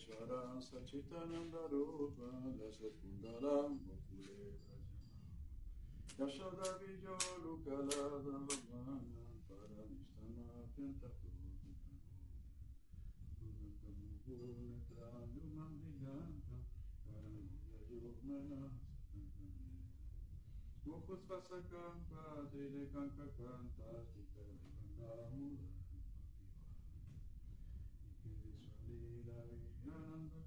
Ishvara Sachitananda Rupa Dasatkundaram Gokule Vrajana Yashoda Vijo Lukala Dhalavana Paranishtana Pyantatu Mukhus Vasakam Padre Kankakam Tastika Vandamudha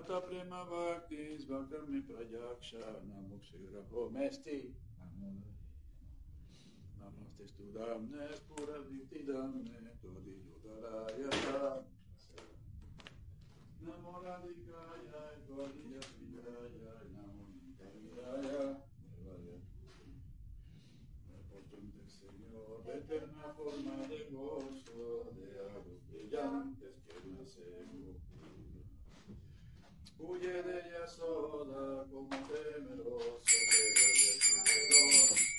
Τα πνεύμα βάκτης, βάκτα με πραγιάξα, να μου ξεγραφώ μέστη. Να μάστε του δάμνες, που δάμνε, το δίλου. Να μου ραδικάγια, το δίλια να μου δικαγιάγια. Señor, eterna forma de gozo, de aguas brillantes que nacemos. Huye de ella sola como temeroso de su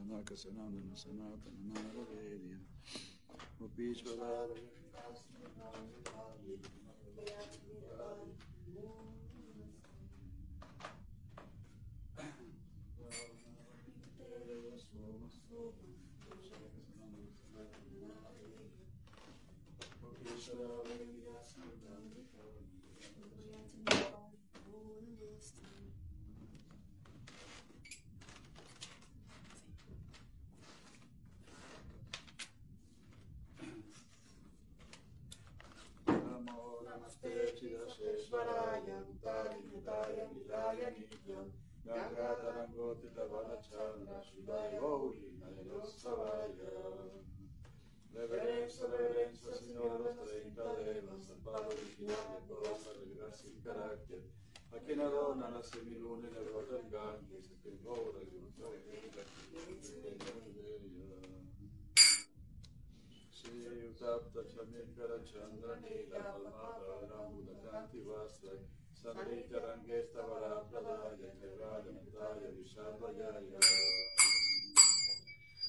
Sanaka Sananda Sanatana Narabhedya Upishvarada Señor, los treinta devas, al Padre original de todas las gracias y carácter, a quien adorna la semiluna y la brota del Ganges, a quien cobra y nuestra vida, Shri Utapta Chamikara Chandra Nila Palmata Rambuda Kanti Vastra Sandrita Rangesta Vara Pradaya Kevada Nataya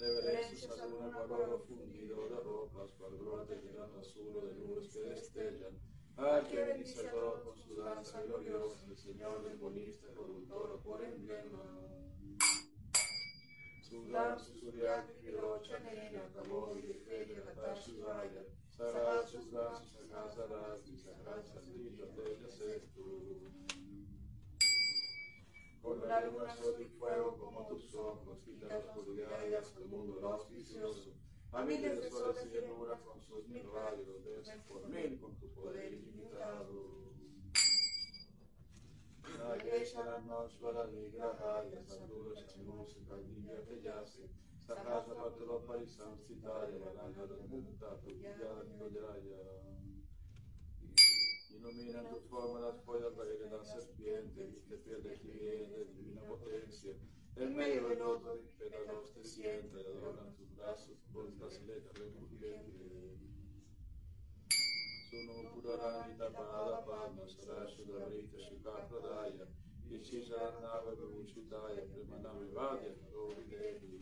Reverensus ad una parolă fundidoră ropas, pardroate girato solo de luz que destellan, al que bendiceró con su danza gloriosa, el Señor del bonista, corruptor, por emblema. Sudan susuriati pirocia nena, tavori e fede, ratar sudaia, sarà sudan, sarà sarà, sarà sarà, sarà sarà, sarà sarà, sarà sarà, sarà sarà, sarà sarà, sarà sarà, sarà sarà, sarà sarà, sarà la luna, sol y fuego como tus ojos, quita la oscuridad y haz el mundo lo auspicioso. A miles de soles y llanuras con sus mil rayos, dense por mil con tu poder ilimitado. Nageshwaranoshvara Vigrahaya Sadhura Chamusika Divya Tejasi Sahasa Patro Parisamstitaya Varangara Mukta Tukyara Kodaya Ilumina tu forma las pollas que la serpiente y te pierde cliente de divina potencia. En medio del otro imperados te siente, adornan tus brazos por brasiletas refulgentes. Sono Purarani Tapada Padma Sarashu Davrita Shuka Pradaya Yeshisharanava Vivuchitaya Premanami Vadya Rovi Devi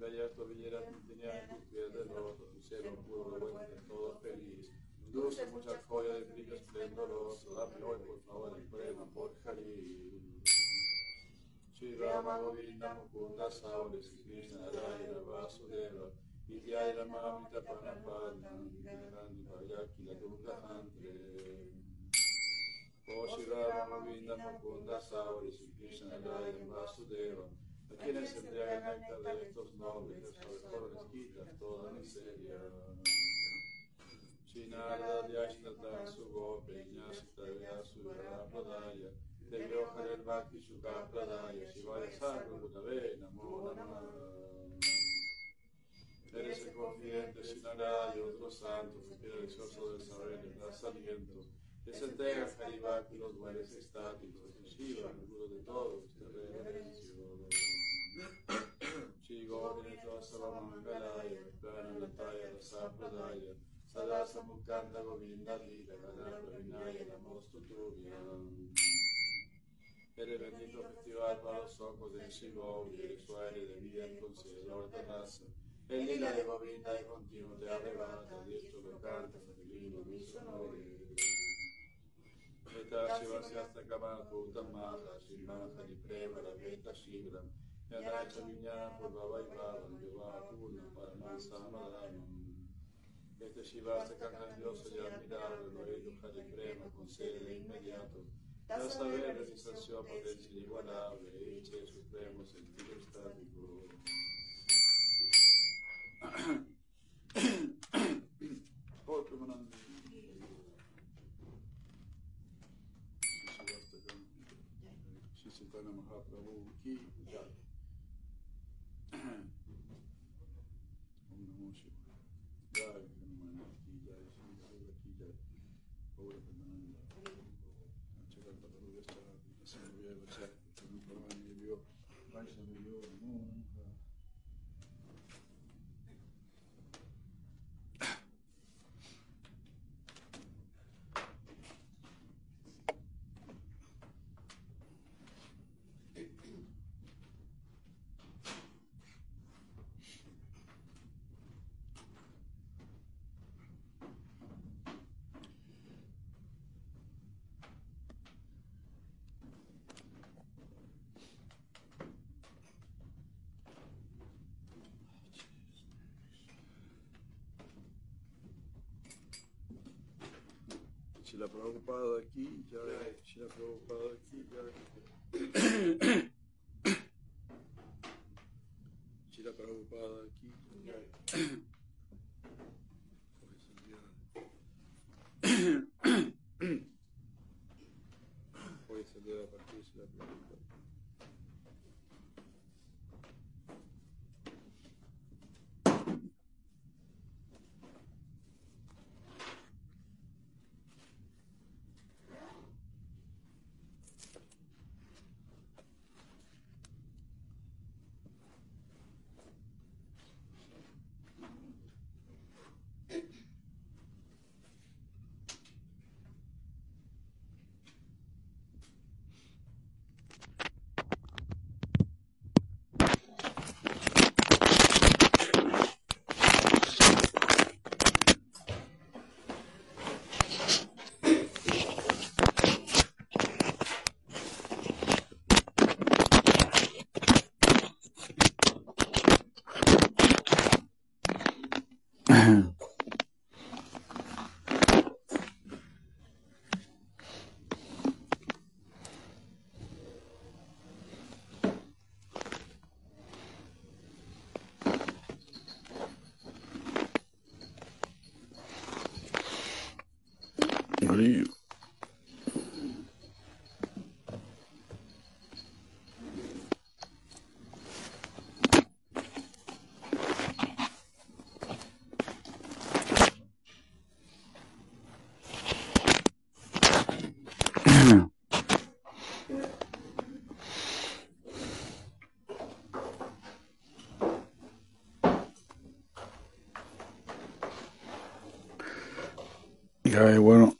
Gallardo Villera tenía tus pies de loto, tu cielo puro, bueno, todo feliz. Dulce, muchas joyas esplendoroso, dame hoy por favor el premio por Hari. Shri Rama Govinda Mukunda Sauri Sri Krishna Narayana Vasudeva Vidyaya Mamita Panapada Nandi Vayaki La Durga Andre Oh Shri Rama Govinda Mukunda Sauri Sri Krishna Narayana Vasudeva a quienes se entregan el de estos nobles, de sobre todo les quitas toda miseria. Nyasita Vyasu Pradaya Devyohar el Bhakti Shuka Pradaya Shivaya Sarva Bhutave Namo Namah Eres el confidente Shinarada y otros santos, el deseoso del saber y das aliento. Les entrega Haribhakti los buenos estáticos, y Shiva, el de todos, te reverencio. Shri Govinda Savamangalaya, Prananataya Rasapradaya, सदा समुखंद गोविंद लीलाय नमोस्तु Eres bendito festival para los ojos del Shiva y el usuario de vida y concededor de raza. El lila de Govinda y continuo te arrebata, diestro que canta, divino, mi sonore. Eta Shiva Syasta Kamala Kutamala, Shimaha di Prema, la Veta Shigram, Yanacha Vinyana, Purvavai Bhavan, Yuvakuna, Paramasamadaram. Este Shiva se grandioso y admirable, lo educa de prema, concede de inmediato. Da saber realización potencia inigualable, Eche supremo sentido estático. do, except Shila Prabhupada aquí, ya, Shila Prabhupada aquí, ya. Shila Prabhupada aquí. Hoy es el día de la partida de Shila Prabhupada. frío. Ya, bueno.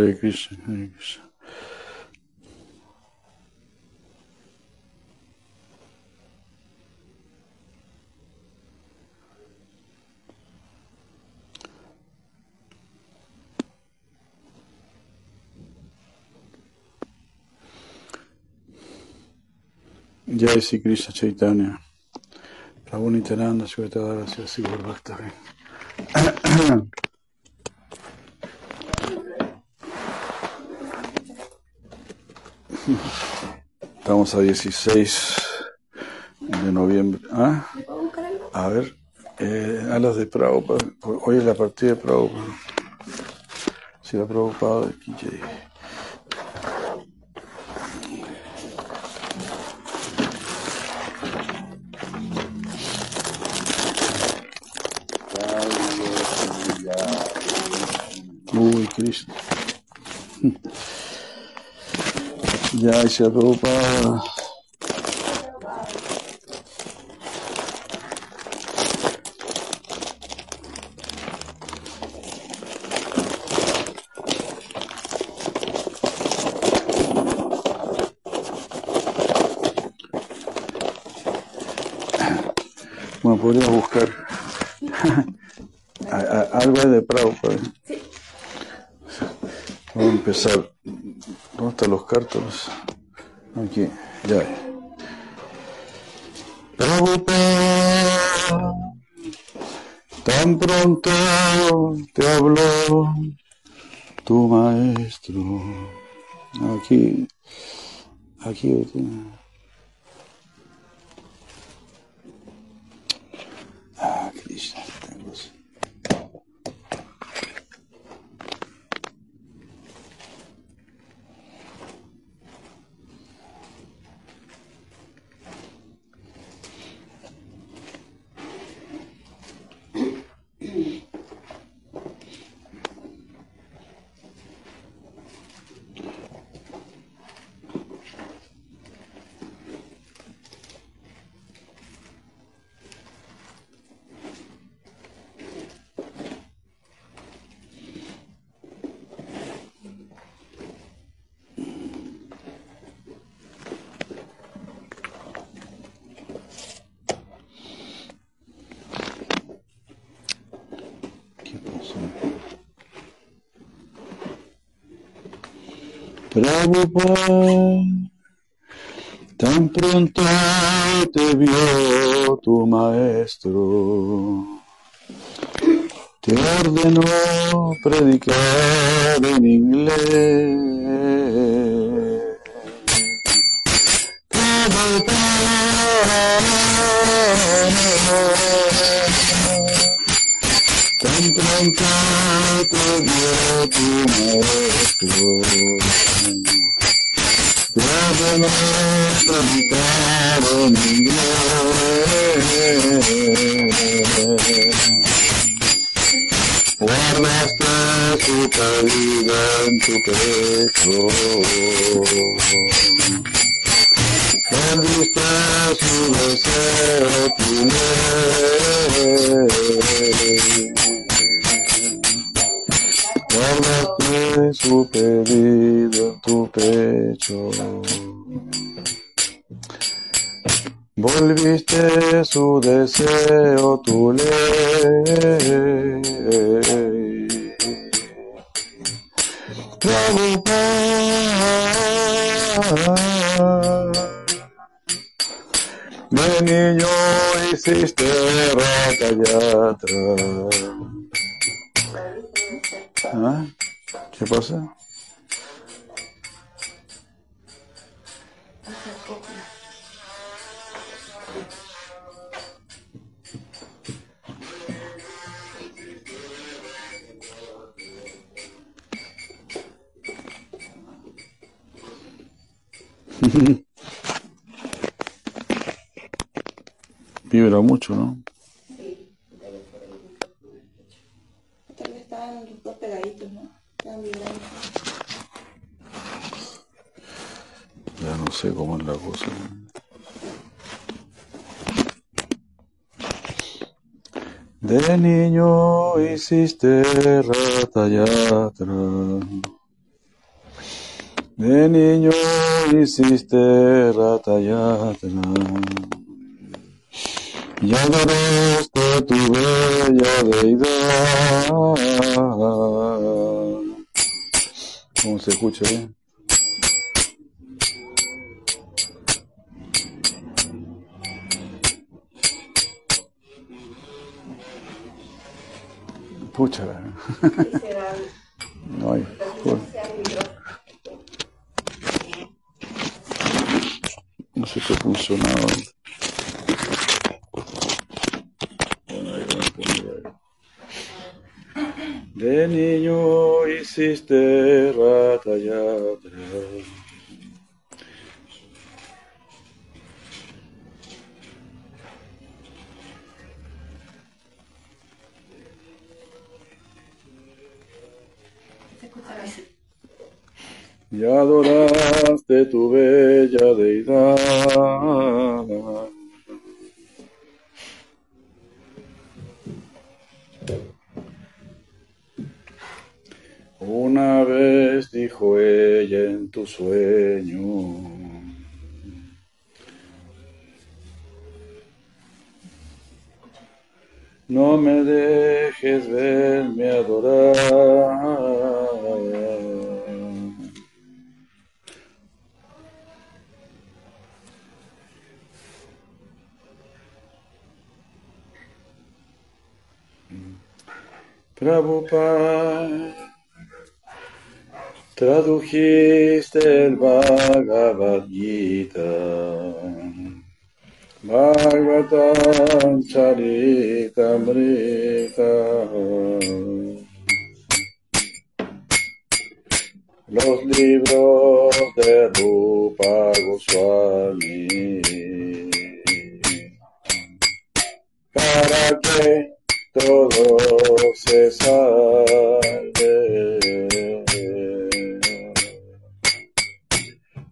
Hare Krishna, Hare Krishna. Jai Sri Krishna Chaitanya. Prabhu Nityananda, Sri. Estamos a 16 de noviembre. ¿Ah? A ver. eh, a los de Prabhupada. Hoy es la partida de Prabhupada. Si la Prabhupada de Ya se Prabhupada. Bueno, podría buscar algo de Prabhupada. Sí. Vamos a empezar. ¿Dónde cártulos? Aquí, ya. Tan pronto te habló tu maestro. Aquí, aquí. Ah, Prabhupada, tan pronto te vio tu maestro, te ordenó predicar en inglés. En inglés. Guardaste su caída en tu pecho. Perdiste su deseo, tu Guardaste su pedido en tu pecho. Volviste su deseo, tu ley. De niño hiciste rata ¿Ah? ¿Qué pasa? Vibra mucho, ¿no? Sí. Tal vez pegaditos, ¿no? Ya no sé cómo es la cosa. De niño hiciste rata y atrás. De niño hiciste rata y y adoraste tu bella deidad. ¿Cómo se escucha bien? Pucha. No hay. No sé qué funcionaba. De niño hiciste Rata Yatra. y adoraste tu bella deidad. Una vez dijo ella en tu sueño, no me dejes verme adorar. Prabhupada, tradujiste el Bhagavad Gita, Bhagavatam Charitamrita, los libros de Rupa Goswami, para que todo se salve.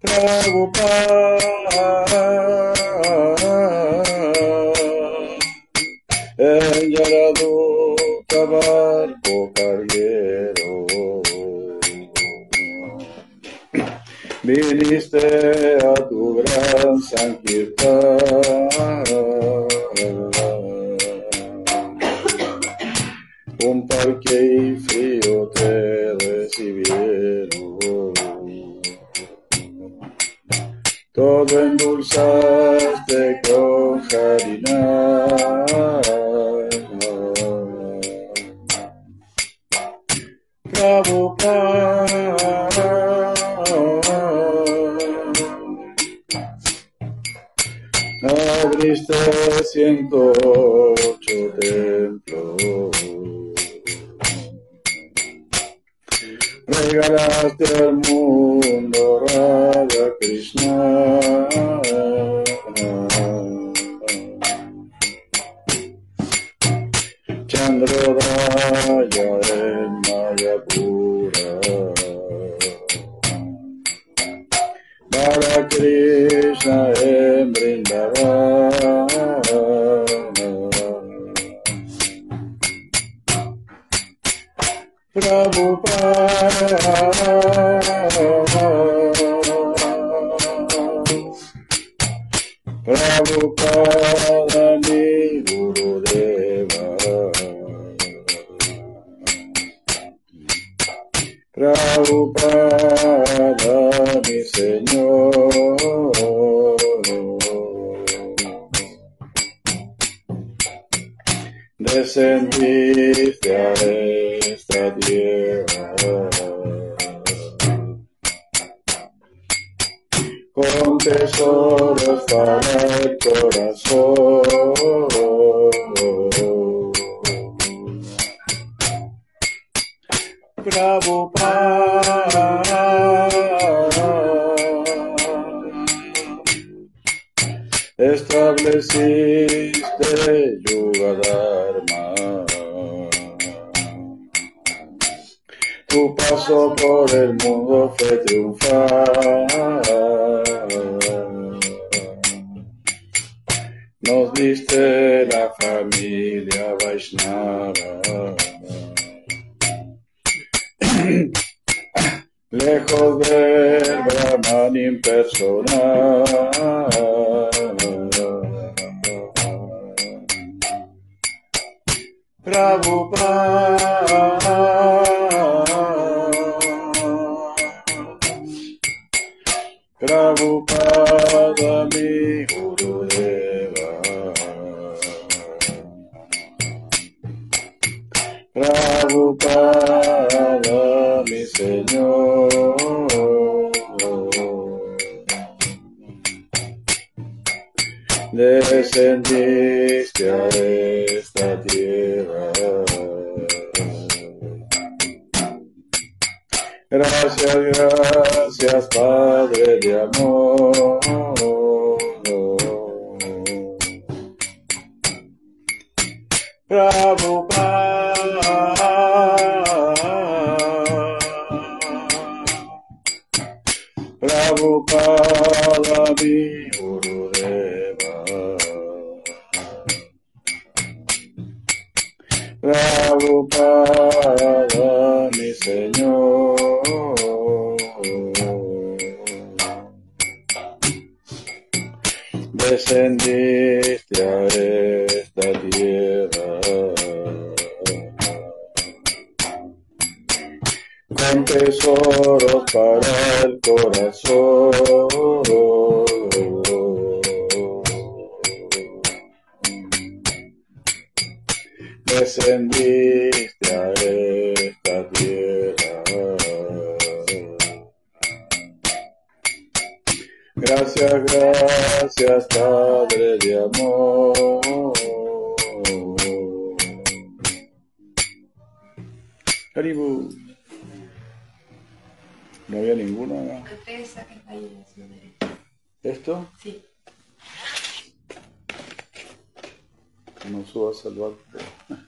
Prabhupada, en Yaradutta barco carguero, viniste a tu gran Sankirtan un parque y frío te recibieron. Todo endulzaste con harina. Abriste ciento ocho templos. Regalaste al mundo Radha Krishna. Chandrodaya en Mayapura. Para Krishna en Vrindavan. Prabhupada. Prabhupada mi Gurudeva. Prabhupada mi Señor. Descendiste a esta tierra con tesoros para el corazón. Prabhupada, estableciste Yuga Dharma. Tu paso por el mundo fue triunfar. Nos diste la familia Vaishnava. Lejos del Brahman impersonal. Prabhupada, Prabhupada mi Gurudeva. Prabhupada mi Señor. Descendiste a esta tierra. Gracias, gracias, Padre de amor. preocupaba mi Señor. Descendiste a esta tierra con tesoros para el corazón. descendiste a esta tierra. Gracias, gracias, Padre de amor. Haribu. No había ninguna. ¿Esto? Sí. No subas al barco.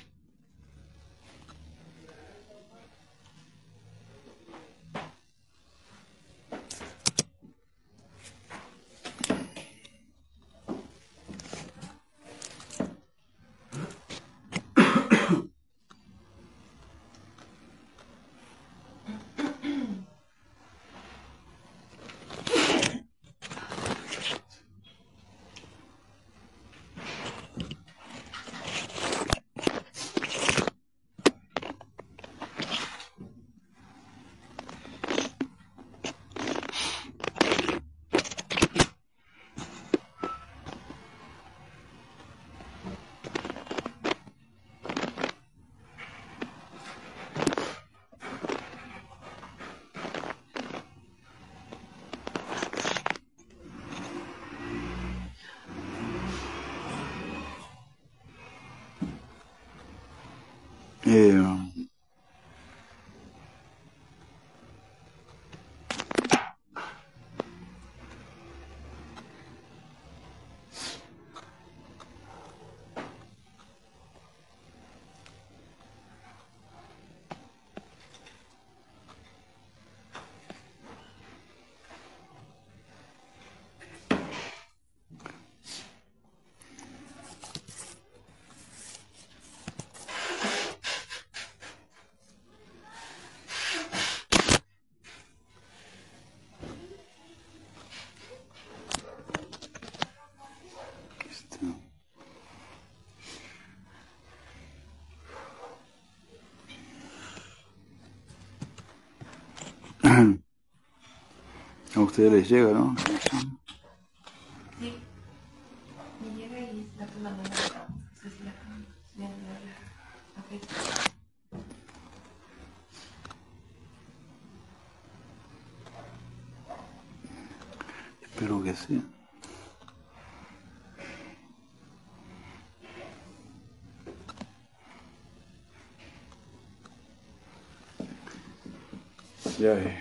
ustedes les llega, ¿no? Sí. Me llega y la Espero que sí. Ya,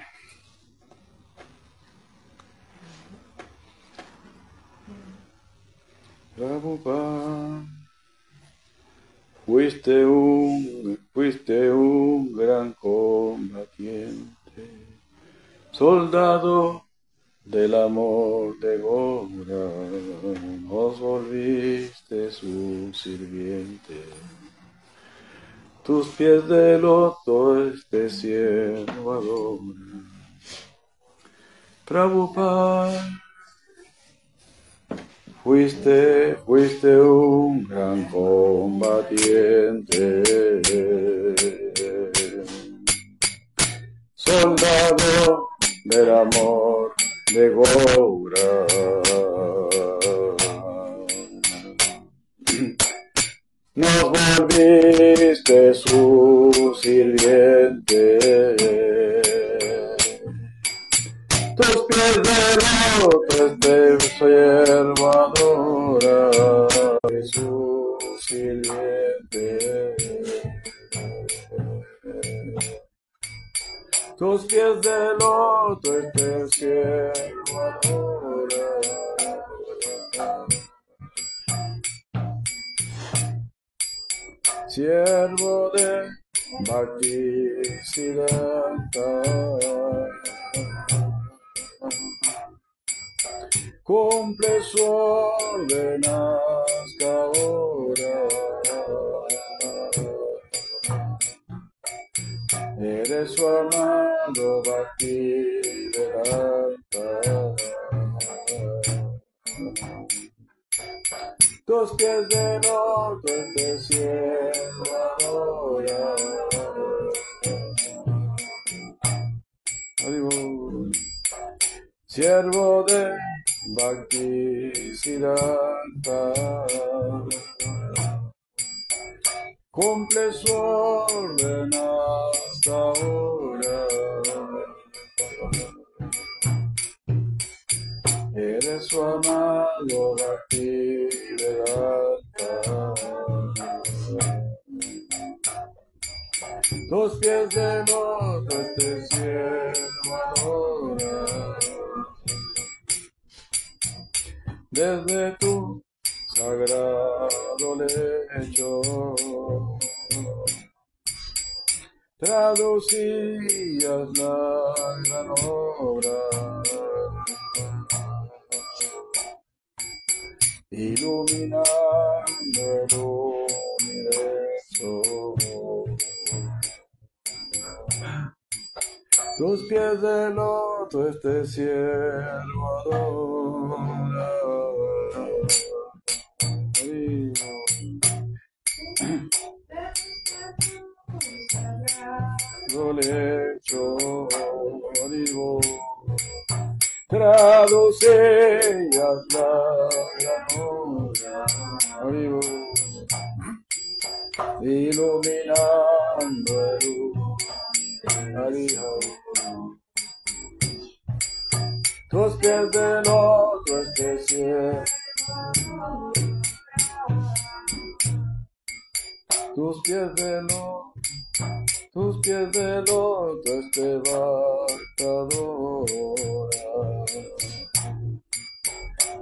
Prabhupada, Tus pies de loto este cielo adora. Desde tu sagrado lecho traducías la gran obra iluminando Tus pies de loto este cielo adora. Lo lecho, digo, traducías la gran obra, digo, iluminando. Tus pies de loto este cielo. Tus pies de loto, tus pies de loto este barcadora.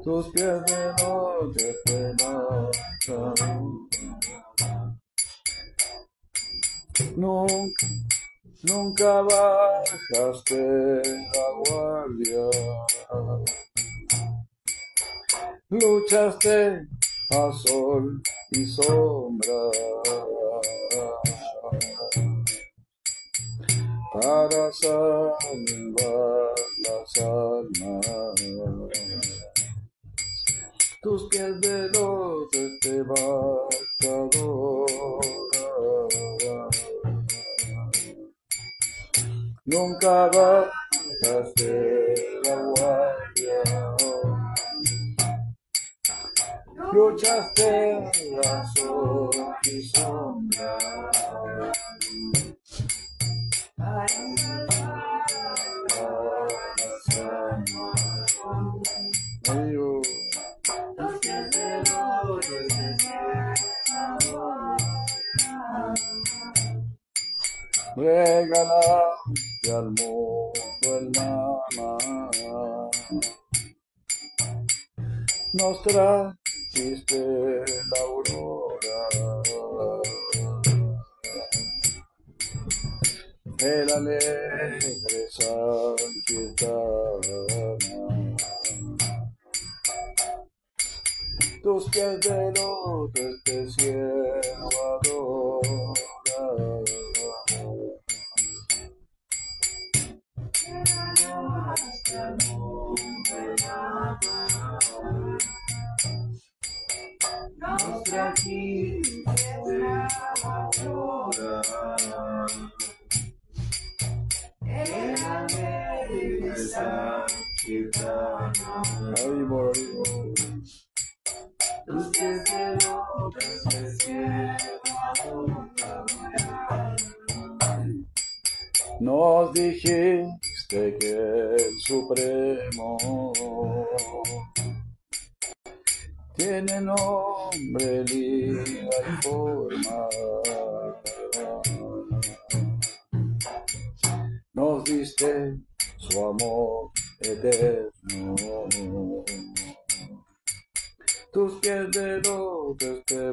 Tus pies de loto este barcadora. Nunca, nunca bajaste la guardia. Luchaste a sol y sombra para salvar las almas. Tus pies de loto este barcadora. Nunca bajaste la guardia. Luchaste a sol y sombra. Adiós. Regalaste al mundo el Nama. Nos trajiste la aurora. El alegre Sankirtana. Tus pies de loto este cielo adora. Nos trajiste la aurora. El alegre Sankirtana. Haribol, haribol. Tus pies de loto este dijiste que el Supremo tiene nombre, liga y forma. Nos diste su amor eterno. Tus pies de te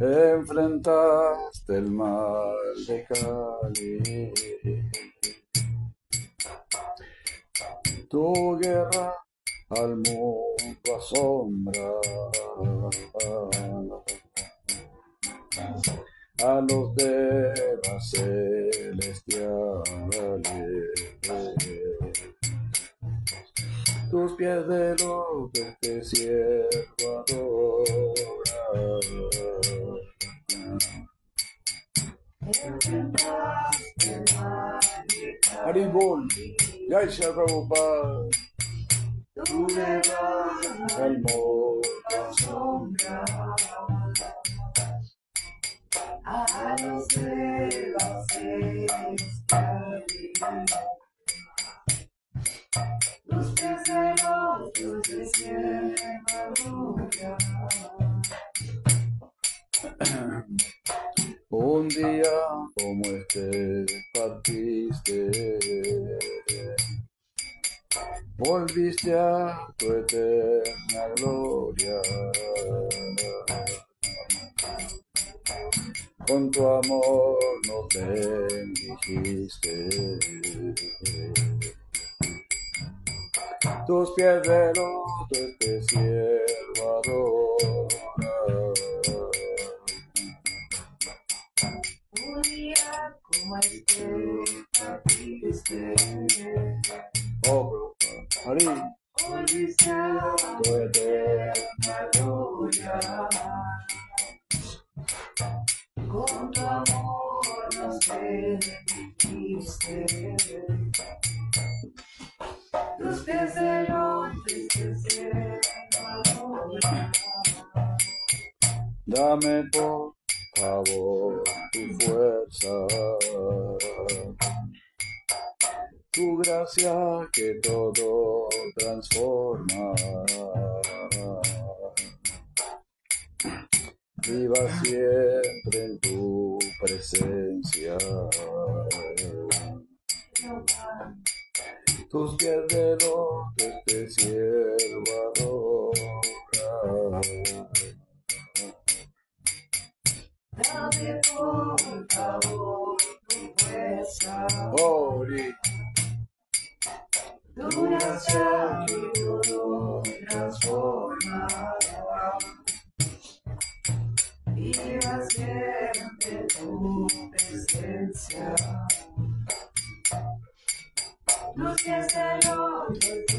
Enfrentaste el mal de Cali. Tu guerra al mundo asombra. A los devas celestiales tus pies de lo que este siervo celestiales. Los de. Un día como este partiste, volviste a tu eterna gloria. Con tu amor nos bendijiste. Tus pies de loto este siervo adora. Un día como este partiste, Oh, Hari, volviste a tu eterna gloria. Con tu amor nos benedijiste. Tus pies de lotes Dame por favor tu fuerza, tu gracia que todo transforma. Viva siempre en tu presencia. Tus pies de lotes te siervo adora. Dame por favor tu fuerza, Ori, tu gracia que todo transforma. Viva siempre tu Thank you.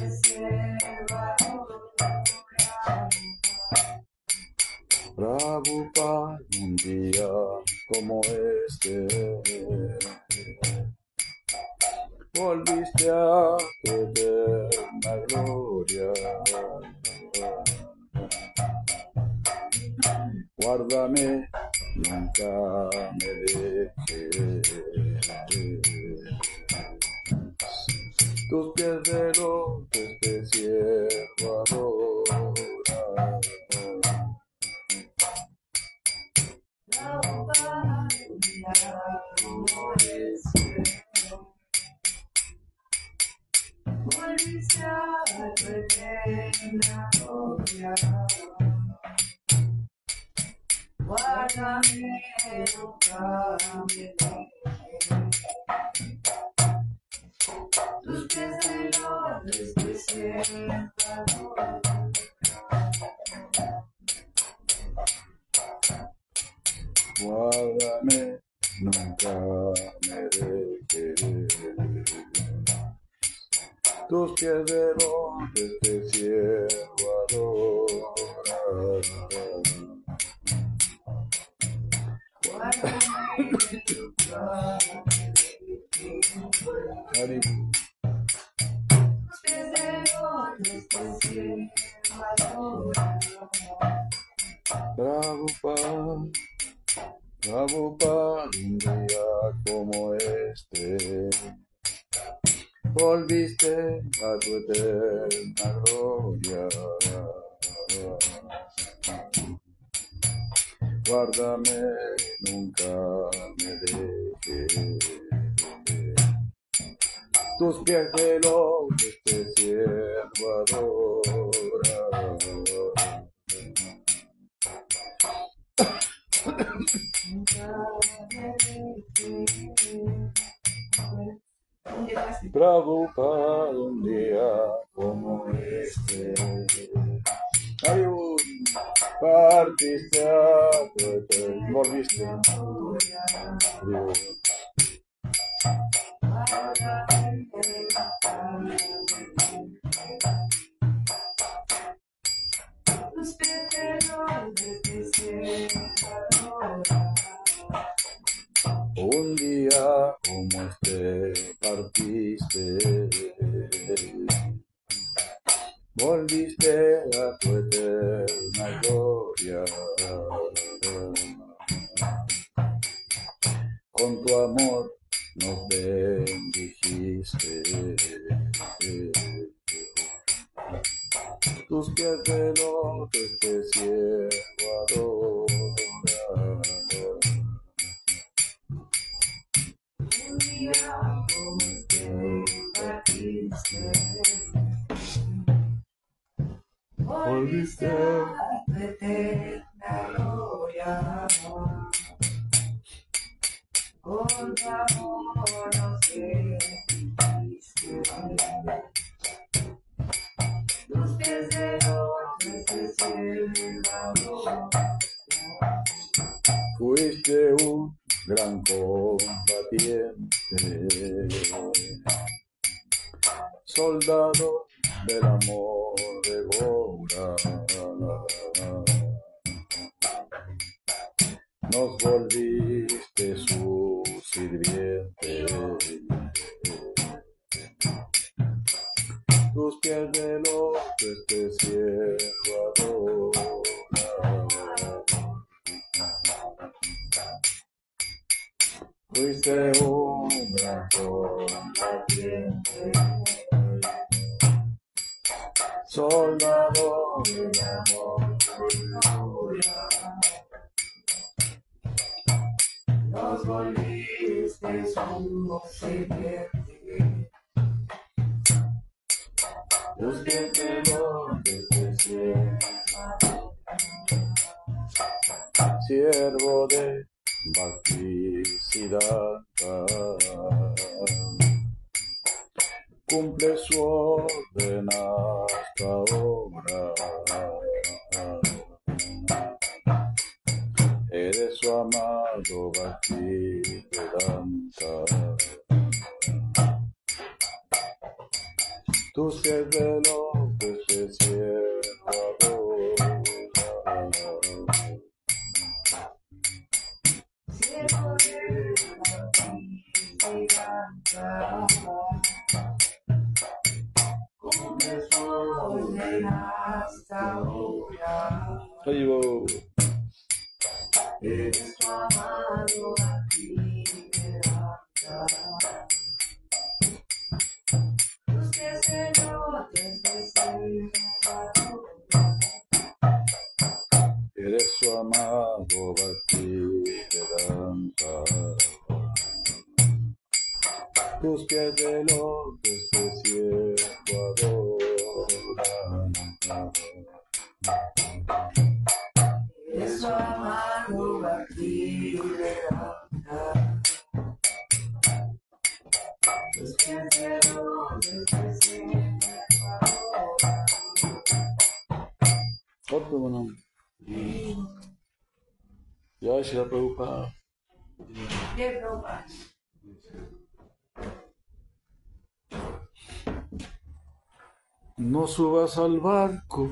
No subas al barco,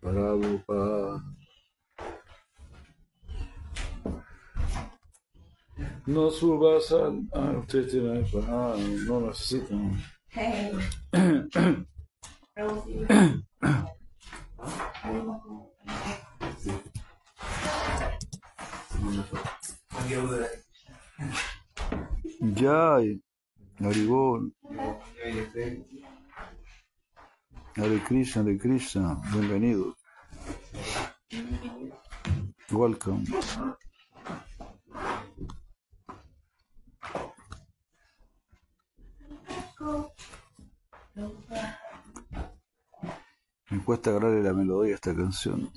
Prabhupada. No subas al... Ah, ustedes tienen iPad. Ah, no necesitan. Hey. Raúl, sí. Hare Krishna, Hare Krishna, bienvenido. Welcome. Me cuesta agarrarle la melodía a esta canción.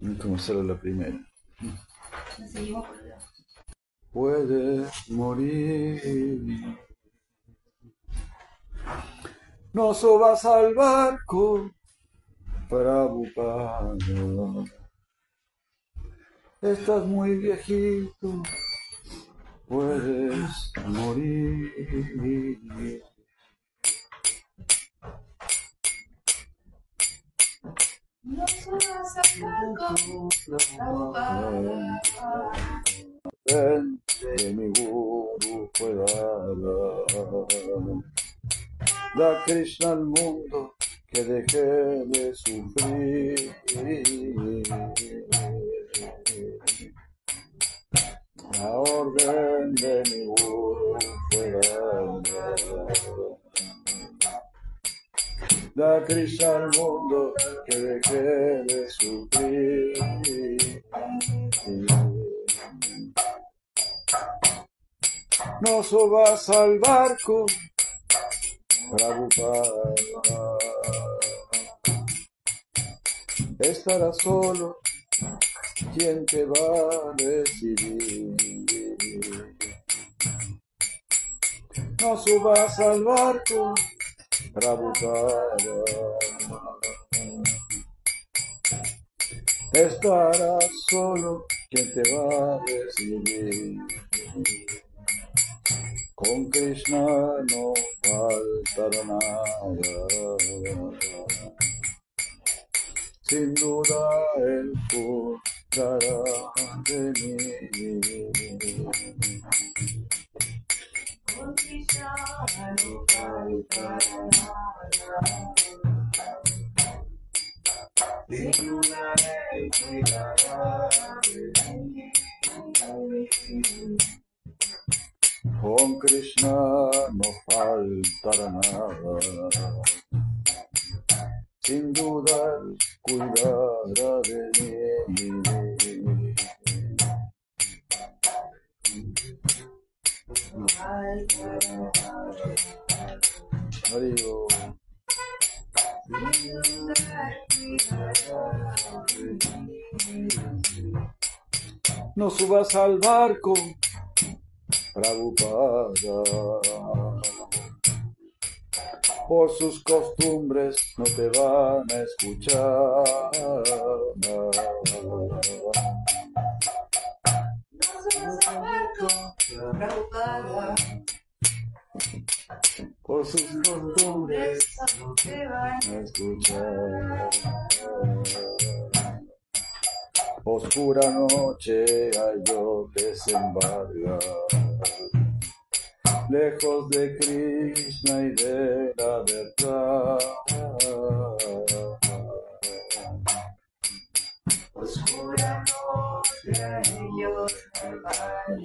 No como hacerlo la primera. Puedes morir. No subas al barco, Prabhupada. Estás muy viejito, puedes morir. No subas al barco, Prabhupada. Ven de mi guru pueda Da Krishna al mundo que deje de sufrir. La orden de mi guru pueda Da Krishna al mundo que deje de sufrir. No subas al barco, Prabhupada. Estarás solo, ¿quién te va a recibir? No subas al barco, Prabhupada. Estarás solo, ¿quién te va a recibir? Con Krishna no faltará nada. Sin duda él cuidará de mí. Con Krishna no mí. Con Krishna no faltará nada. Sin duda cuidará de mí. No subas al barco, Prabhupada. Por sus costumbres no te van a escuchar. No. Por sus costumbres Eso te van a escuchar. Oscura noche al yo desembargar, lejos de Krishna y de la verdad. Oscura noche me van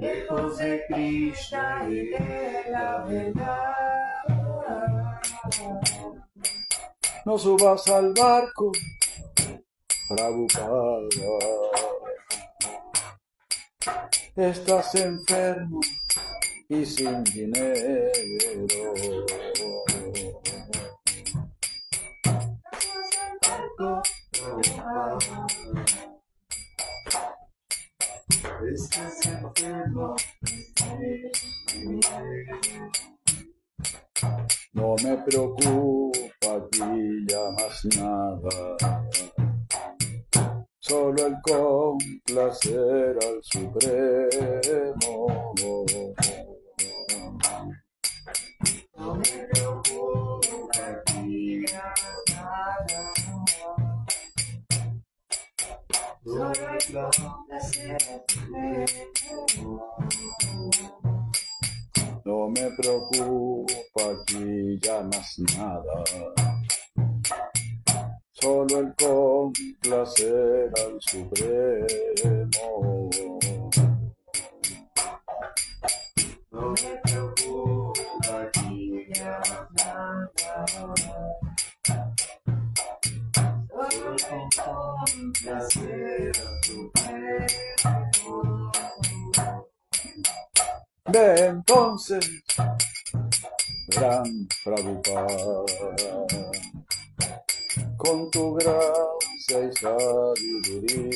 Lejos de Krishna y de la verdad. No subas al barco, Prabhupada. Estás enfermo y sin dinero. Estás enfermo. No me preocupa ti ya más nada. Solo el complacer al Supremo. No me preocupa ti ya nada. Solo el complacer al Supremo no me preocupa, aquí ya no es nada. Solo el complacer al Supremo. desde entonces, gran Prabhupada, con tu gracia y sabiduría.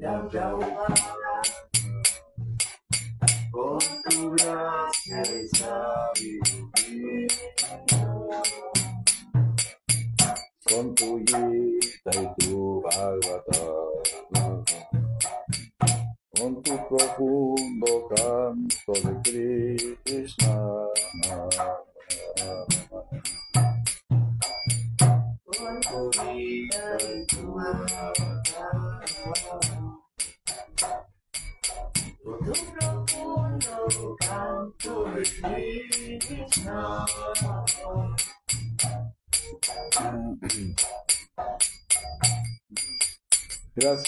Tchau, tchau.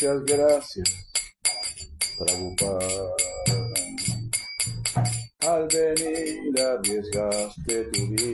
Muchas gracias, Prabhupada. Al venir arriesgaste tu vida.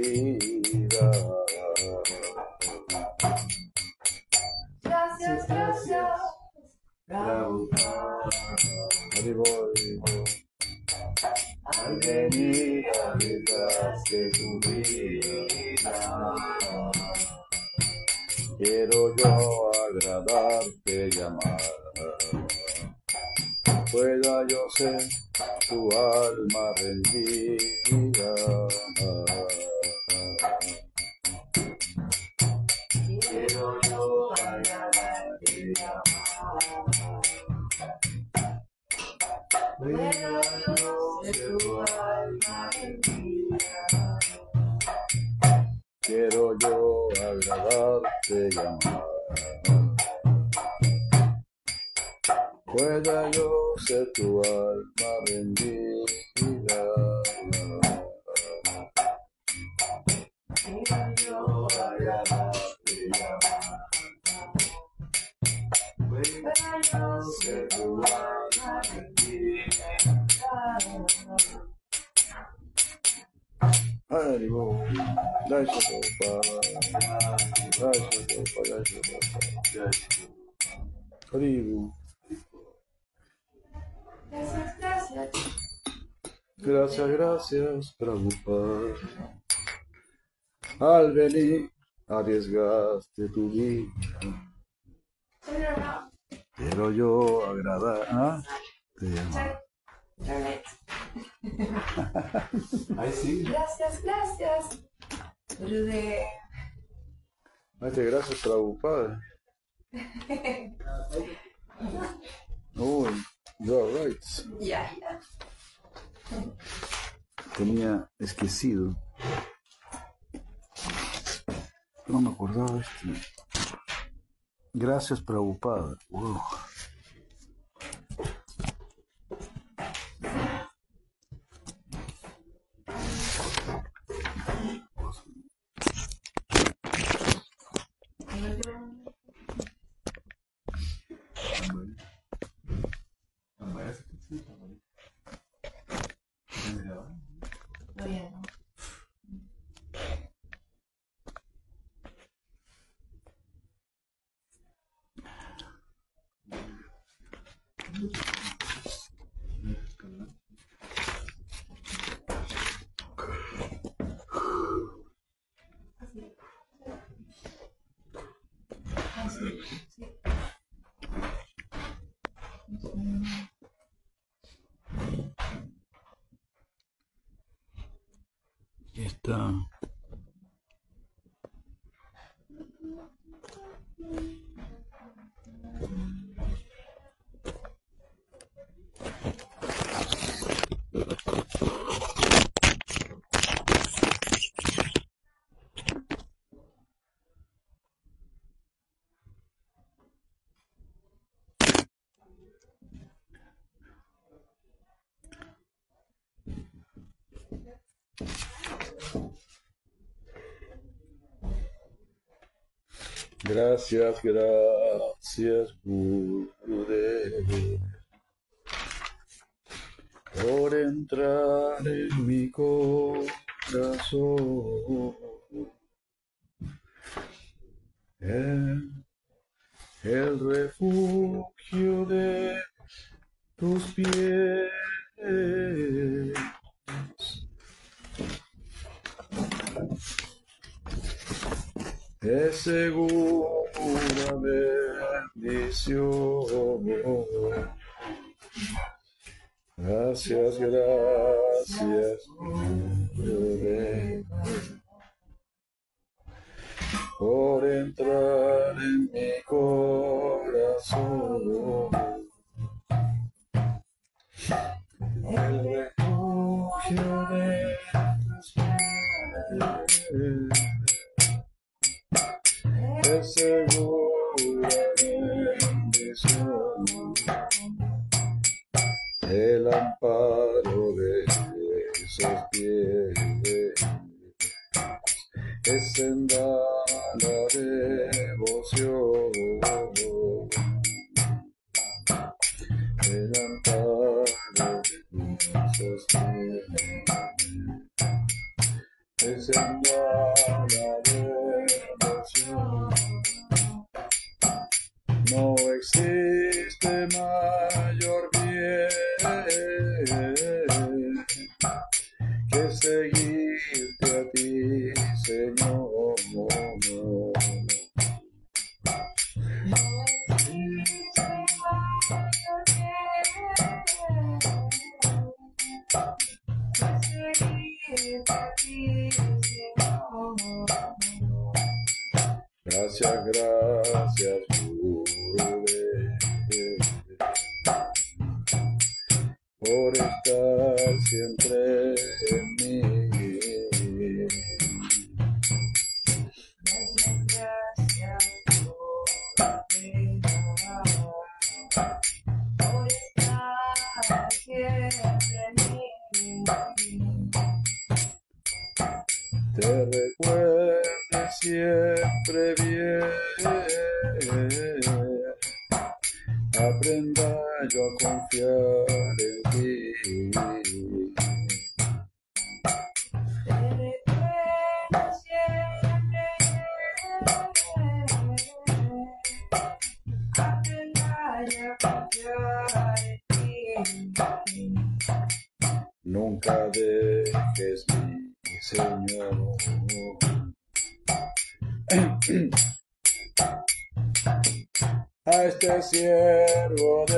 Gracias, gracias, Prabhupada. Al venir, arriesgaste tu vida, pero yo agradar. ¿Ah? Te. Ahí sí. Gracias, gracias. Maestre, gracias, Prabhupada. Oh, you're right. Ya, ya. Tenía esquecido. No me acordaba este. Gracias, Prabhupada. Wow. Aquí Gracias, gracias, Gurudev, por entrar en mi corazón. En el refugio de tus pies. Es segura bendición. Gracias, gracias, Señor. A este siervo desvalido,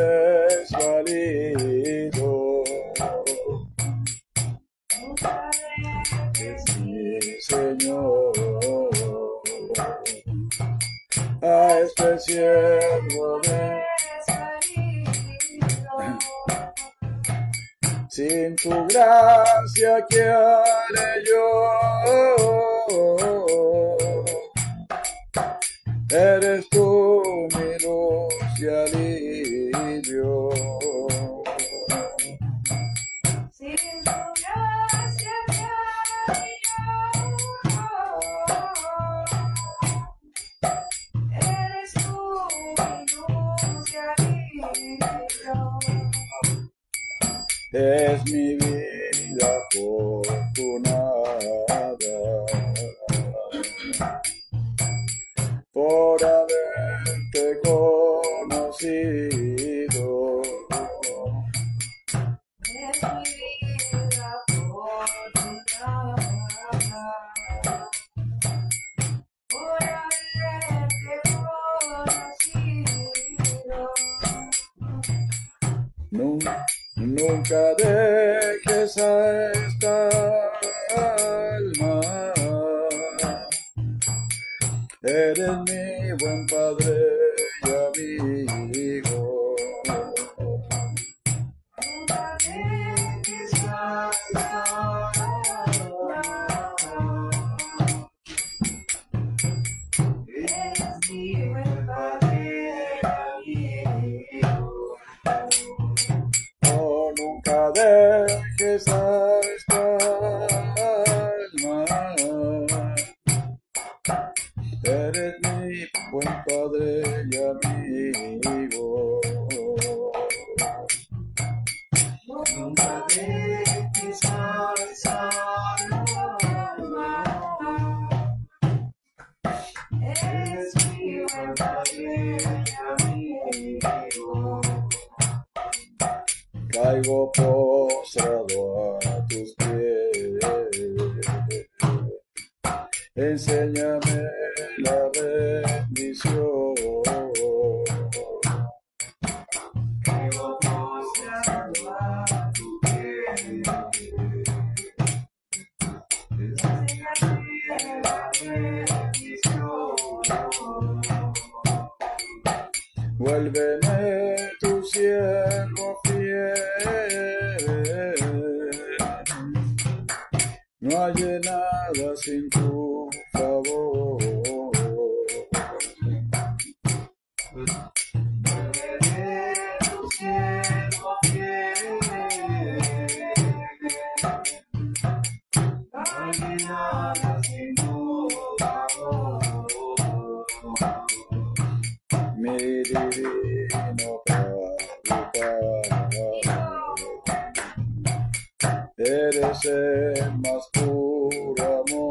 más puro amor.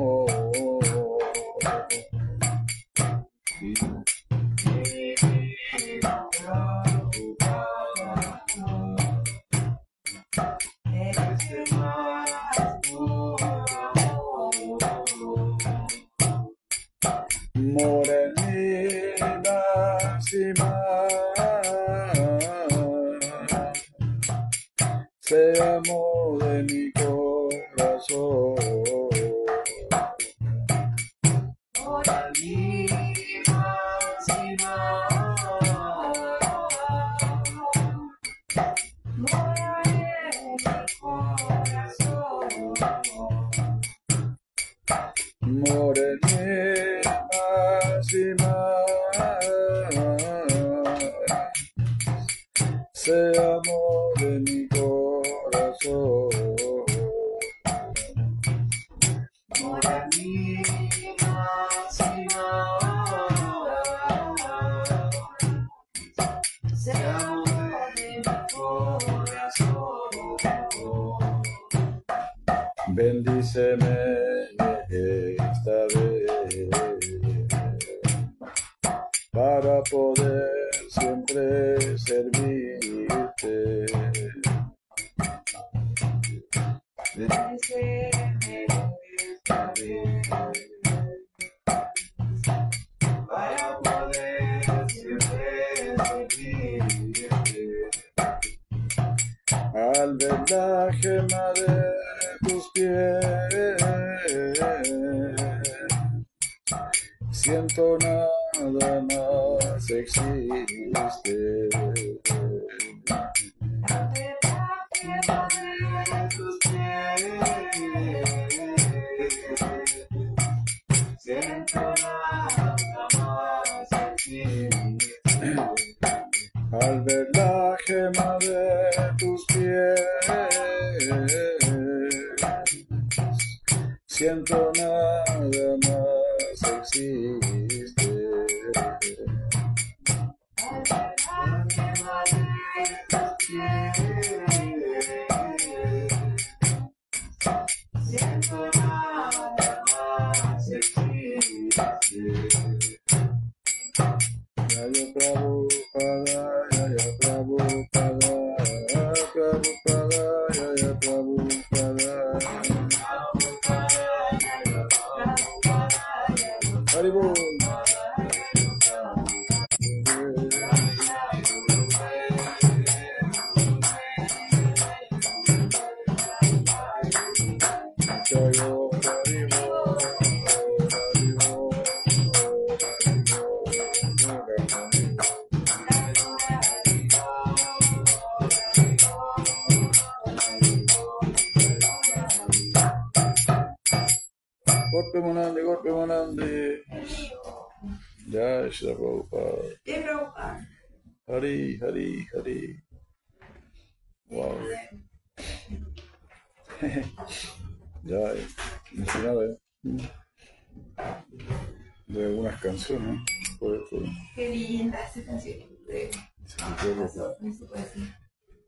Misericordia.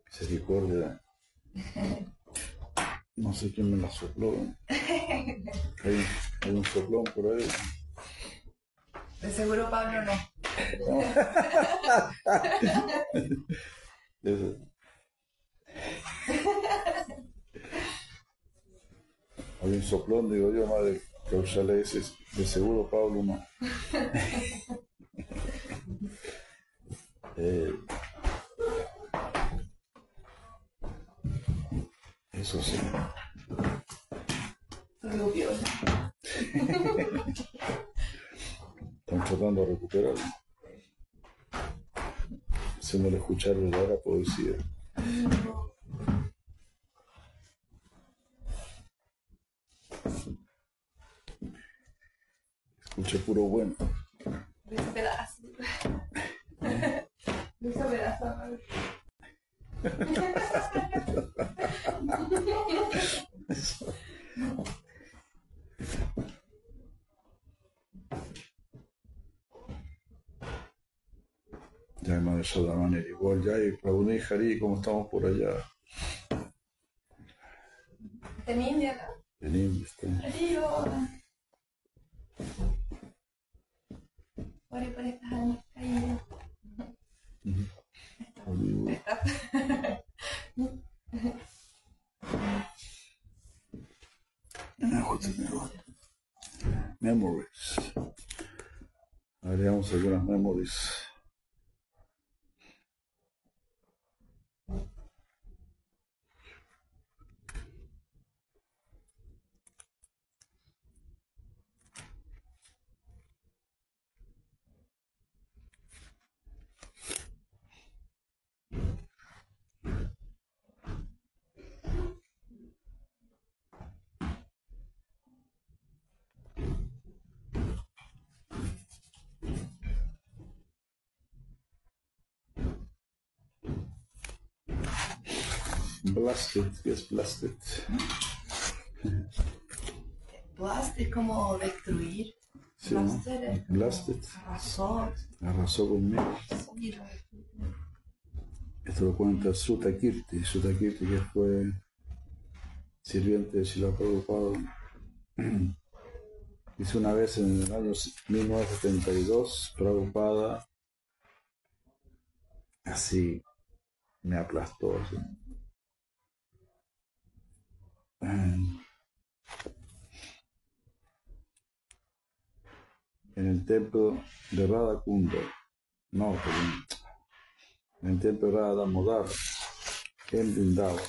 Misericordia. No sé quién me la sopló. Hay, hay un soplón por ahí. De seguro Pablo no. Hay un soplón, digo yo, madre, causale ese, de seguro Pablo no. Eh, eso sí. Están tratando de recuperar. Haciéndole escuchar verdadera poesía. Escuche puro bueno. Ya de madre de manera igual ya y Prabhupada y ¿cómo estamos por allá? ¿Está en India? En India están. Ore por estas almas caídas. The name? Memories. Haríamos algunas memories. Blasted, yes, blasted. Blast es como destruir. Sí, Blasted. arrasó. Arrasó conmigo. Esto lo cuenta Sutta Kirti. Sutta Kirti que fue sirviente de Sila Prabhupada, hizo una vez en el año 1972, Prabhupada, así me aplastó. así. En el templo de Radha Kunda, no, perdón, en el templo de Radha Damodar, en Vrindavan.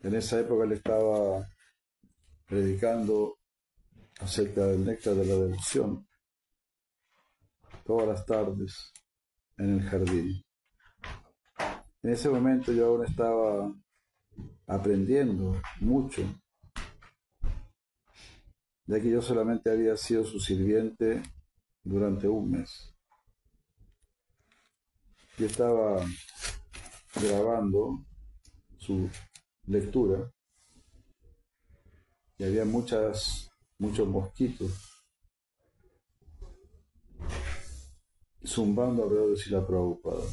En esa época él estaba predicando acerca del néctar de la devoción todas las tardes en el jardín. En ese momento yo aún estaba aprendiendo mucho, ya que yo solamente había sido su sirviente durante un mes. Y estaba grabando su lectura y había muchas, muchos mosquitos zumbando alrededor de Sila Prabhupada.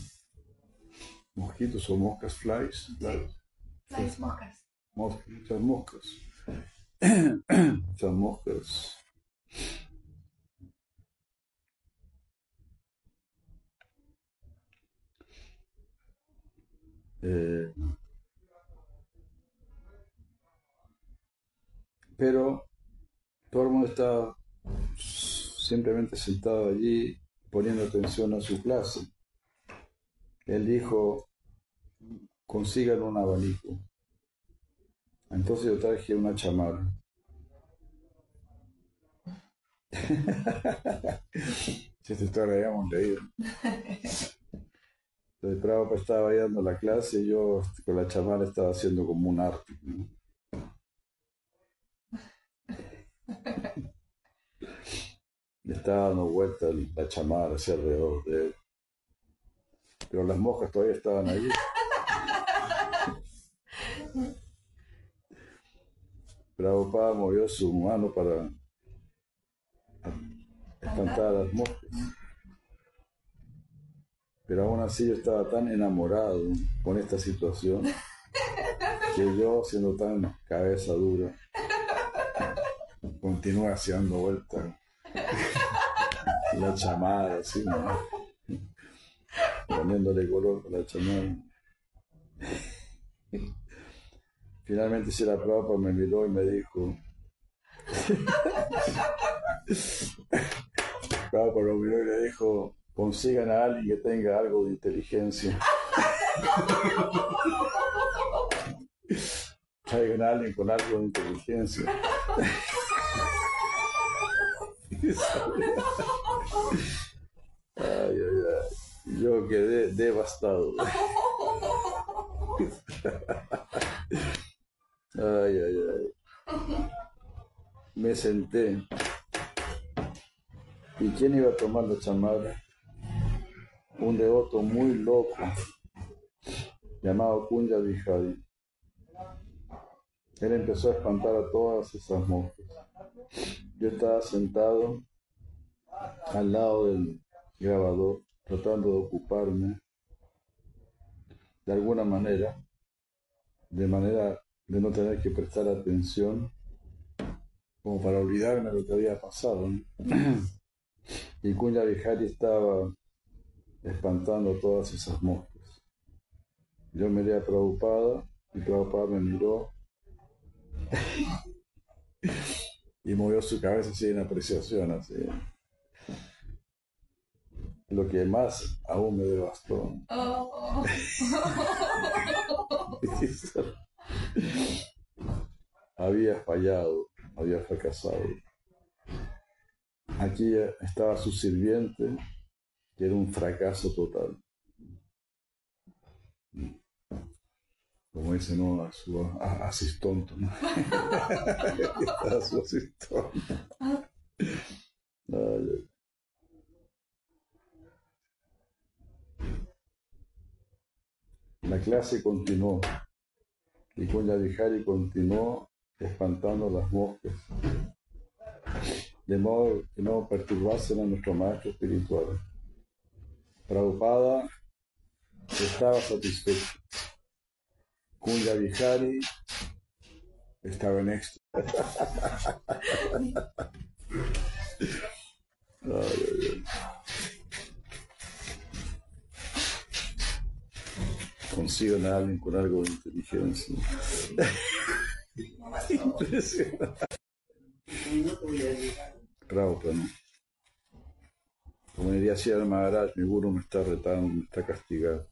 Mosquitos o moscas, flies, flies, Las moscas. moscas, muchas moscas. muchas moscas. Eh, pero todo el mundo está simplemente sentado allí poniendo atención a su clase. Él dijo, consigan un abanico. Entonces yo traje una chamara. si esta historia la habíamos leído. Entonces Prabhupada estaba ahí dando la clase y yo con la chamara estaba haciendo como un arte. ¿no? Le estaba dando vuelta la chamara hacia alrededor de él. Pero las moscas todavía estaban allí. Prabhupada movió su mano para espantar a las moscas. Pero aún así yo estaba tan enamorado con esta situación que yo, siendo tan cabeza dura, continué haciendo vuelta la chamada, así, ¿no? Poniéndole color a la chamada. Finalmente si la Prabhupada me miró y me dijo, Prabhupada lo miró y le dijo, consigan a alguien que tenga algo de inteligencia. Traigan a alguien con algo de inteligencia. Ay, ay, ay. Yo quedé devastado. Ay, ay, ay. Me senté. ¿Y quién iba a tomar la chamara? Un devoto muy loco llamado Kunja Vihari. Él empezó a espantar a todas esas moscas. Yo estaba sentado al lado del grabador, tratando de ocuparme de alguna manera, de manera de no tener que prestar atención, como para olvidarme de lo que había pasado. ¿no? Y Kunya Vihari estaba espantando todas esas moscas. Yo miré a Prabhupada y Prabhupada me miró y movió su cabeza así en apreciación, así. Lo que más aún me devastó. Oh. había fallado, había fracasado. Aquí estaba su sirviente, que era un fracaso total. Como dice, ¿no? A su a- asistonto, ¿no? a su asistonto. Ay, La clase continuó y Kunya Vihari continuó espantando las moscas, de modo que no perturbasen a nuestro maestro espiritual. Prabhupada estaba satisfecho. Kunja Vihari estaba en éxtasis ay, ay. Consigan a alguien con algo de inteligencia. Impresionante. Prabhupada, ¿no? Como diría Sierra Maharaj, mi guru me está retando, me está castigando.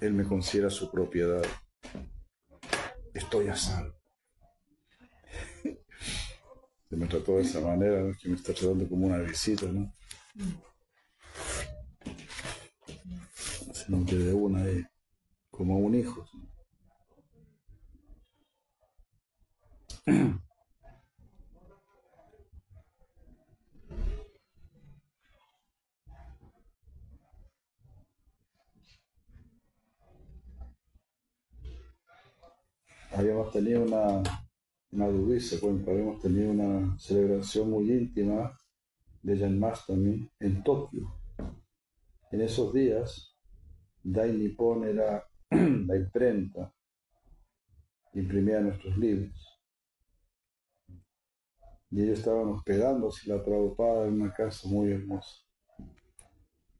Él me considera su propiedad. Estoy a salvo. Se me trató de esa manera, ¿no? que me está tratando como una visita, ¿no? Sino que de una es como un hijo. habíamos tenido una, una dudisa, cuenta, habíamos tenido una celebración muy íntima de Janmastami en Tokio. En esos días, Dai Nippon la imprenta, imprimía nuestros libros. Y ellos estaban hospedándose la Prabhupada en una casa muy hermosa.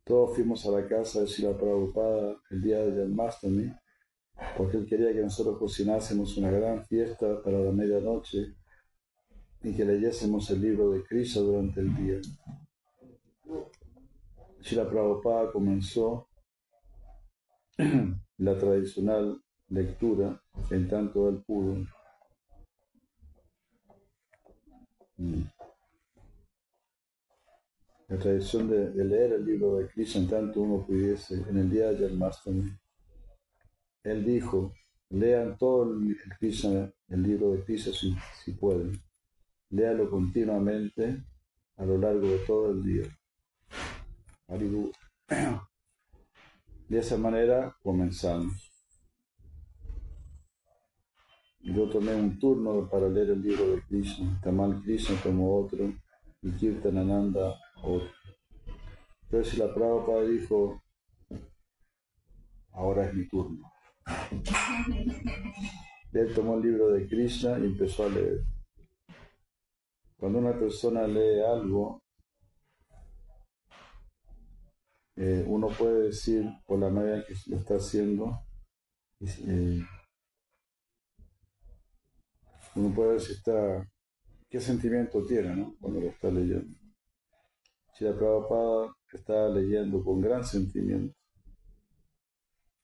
Todos fuimos a la casa de Sila Prabhupada el día de Janmastami porque él quería que nosotros cocinásemos una gran fiesta para la medianoche y que leyésemos el libro de Krishna durante el día. Shila Prabhupada comenzó la tradicional lectura en tanto él pudo. Mm. La tradición de, leer el libro de Krishna en tanto uno pudiese en el día de Janmastami. Él dijo, lean todo el, Krishna, el libro de Krishna si, si pueden. Léalo continuamente a lo largo de todo el día. De esa manera comenzamos. Yo tomé un turno para leer el libro de Krishna. Tamal Krishna tomó otro y Kirtanananda otro. Pero si la Prabhupada dijo, ahora es mi turno. Él tomó el libro de Krishna y empezó a leer. Cuando una persona lee algo, eh, uno puede decir por la manera que lo está haciendo, eh, uno puede ver si está, qué sentimiento tiene ¿no? cuando lo está leyendo. Si la Prabhupada está leyendo con gran sentimiento,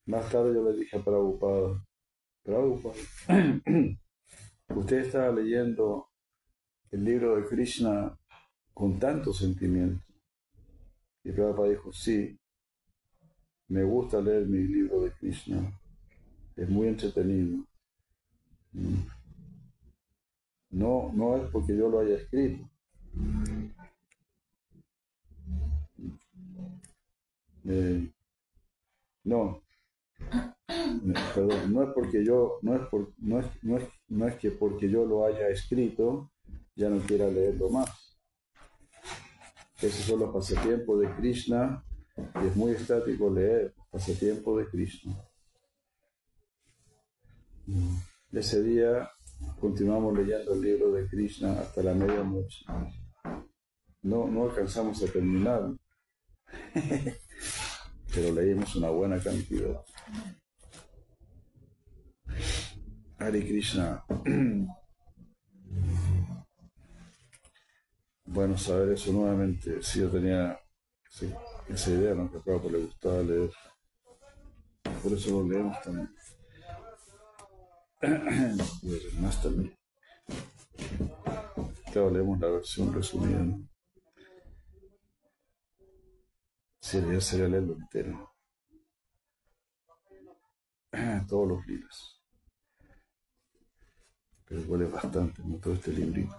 más tarde yo le dije a Prabhupada, Prabhupada, usted está leyendo el libro de Krishna con tanto sentimiento. Y Prabhupada dijo, sí, me gusta leer mi libro de Krishna, es muy entretenido. Mm. No, no es porque yo lo haya escrito. Eh, no, Perdón, no es porque yo, no es, por, no, es, no, es, no es que porque yo lo haya escrito, ya no quiera leerlo más. Esos son los pasatiempos de Krishna, y es muy estático leer pasatiempo de Krishna. Ese día continuamos leyendo el libro de Krishna hasta la medianoche. No, no alcanzamos a terminar, pero leímos una buena cantidad. Hare Krishna. Bueno, saber eso nuevamente. Si yo tenía sí, esa idea, ¿no? que a Prabhupada le gustaba leer. Por eso lo leemos también. y más también. Claro, leemos la versión resumida. ¿no? Sí, la idea sería leerlo entero. Todos los libros pero huele bastante, ¿no? Todo este librito.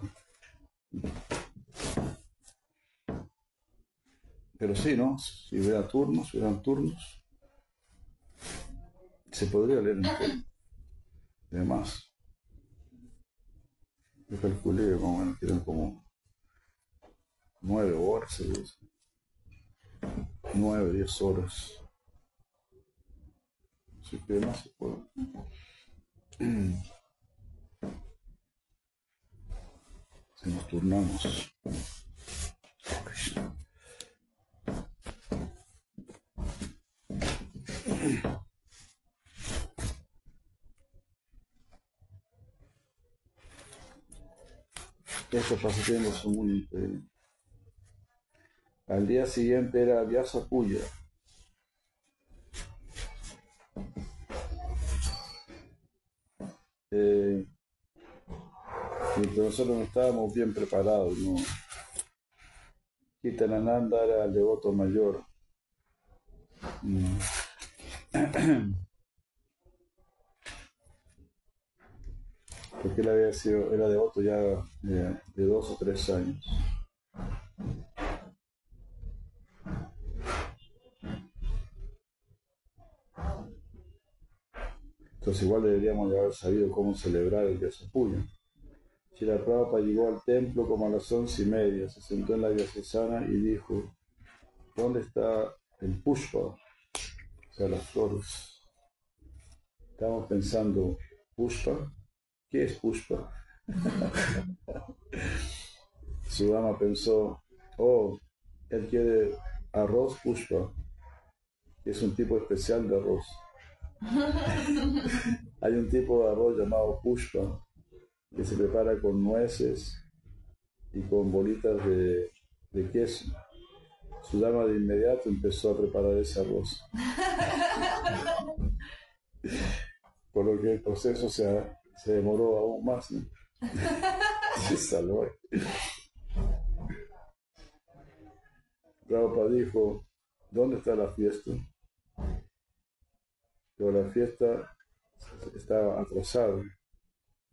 Pero sí, ¿no? Si hubiera turnos, si hubieran turnos, se podría leer entero. Además, yo calculé como, eran como nueve horas. Nueve, diez horas. Así que no se puede. nos turnamos. Estos pasatiempos son muy. Al día siguiente era Vyasa Puya. Eh, nosotros no estábamos bien preparados, ¿no? Kitanananda era el devoto mayor. Mm. Porque él había sido, era devoto ya de, de dos o tres años. Entonces igual deberíamos de haber sabido cómo celebrar el Vyasapuya. Prabhupada llegó al templo como a las once y media, se sentó en la Vyasasana y dijo, ¿dónde está el Pushpa? O sea, las flores. Estamos pensando, ¿Pushpa? ¿Qué es Pushpa? Sudama pensó, oh, él quiere arroz Pushpa, que es un tipo especial de arroz. Hay un tipo de arroz llamado pushpa que se prepara con nueces y con bolitas de, de queso. Su dama de inmediato empezó a preparar ese arroz. Por lo que el proceso se, se demoró aún más. ¿no? Se salvó. Prabhupada dijo, ¿dónde está la fiesta? pero la fiesta estaba atrasada.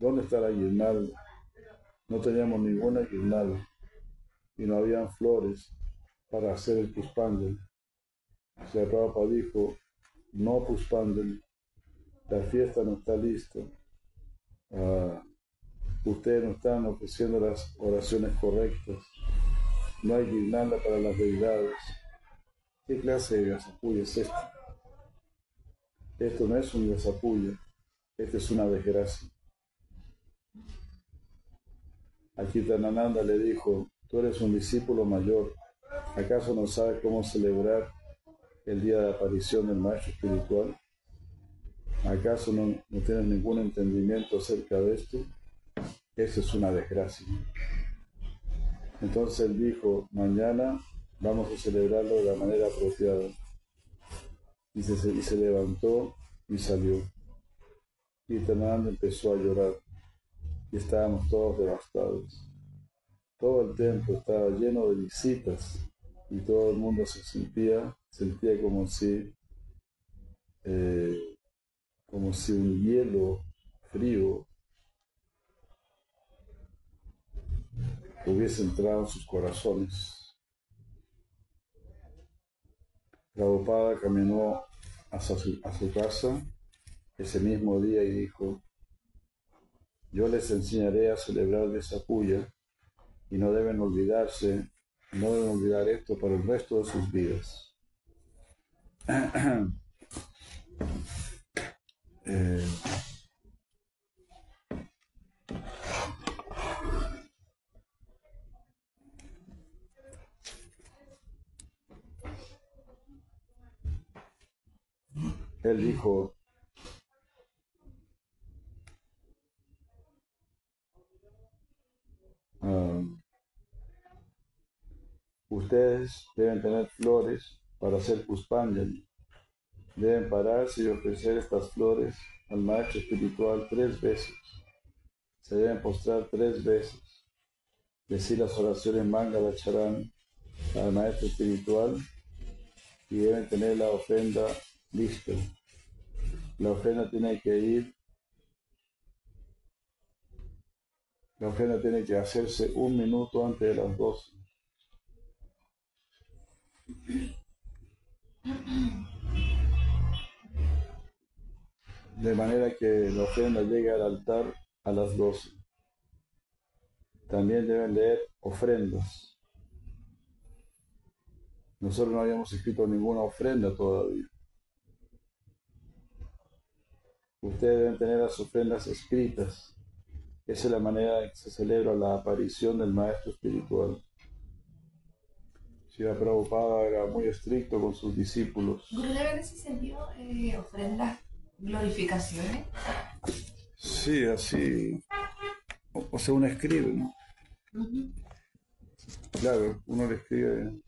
¿Dónde está la guirnalda? No teníamos ninguna guirnalda y no habían flores para hacer el puspandel. O sea, Prabhupada dijo, no puspandel, la fiesta no está lista. Ah, ustedes no están ofreciendo las oraciones correctas. No hay guirnalda para las deidades. ¿Qué clase de gasapuya es esta? Esto no es un desapullo, esto es una desgracia. Aquí Tanananda le dijo, tú eres un discípulo mayor, ¿acaso no sabes cómo celebrar el día de aparición del Maestro Espiritual? ¿Acaso no, no tienes ningún entendimiento acerca de esto? Eso es una desgracia. Entonces él dijo, mañana vamos a celebrarlo de la manera apropiada y se, y se levantó y salió. Y Tananda empezó a llorar y estábamos todos devastados. Todo el templo estaba lleno de visitas y todo el mundo se sentía, sentía como si, eh, como si un hielo frío hubiese entrado en sus corazones. Prabhupada caminó hacia su, a su casa ese mismo día y dijo, yo les enseñaré a celebrar esa puya y no deben olvidarse, no deben olvidar esto para el resto de sus vidas. eh, él dijo, ustedes deben tener flores para hacer Puspanjali. Deben pararse y ofrecer estas flores al maestro espiritual tres veces. Se deben postrar tres veces. Decir las oraciones Mangala Charan al maestro espiritual y deben tener la ofrenda Listo. La ofrenda tiene que ir. La ofrenda tiene que hacerse un minuto antes de las 12. De manera que la ofrenda llegue al altar a las 12. También deben leer ofrendas. Nosotros no habíamos escrito ninguna ofrenda todavía. Ustedes deben tener las ofrendas escritas. Esa es la manera en que se celebra la aparición del Maestro Espiritual. Sri Prabhupada era muy estricto con sus discípulos. Gurudev en ese sentido, eh, ofrendas, glorificaciones. Sí, así. O, o sea, uno escribe, ¿no? Claro, uno le escribe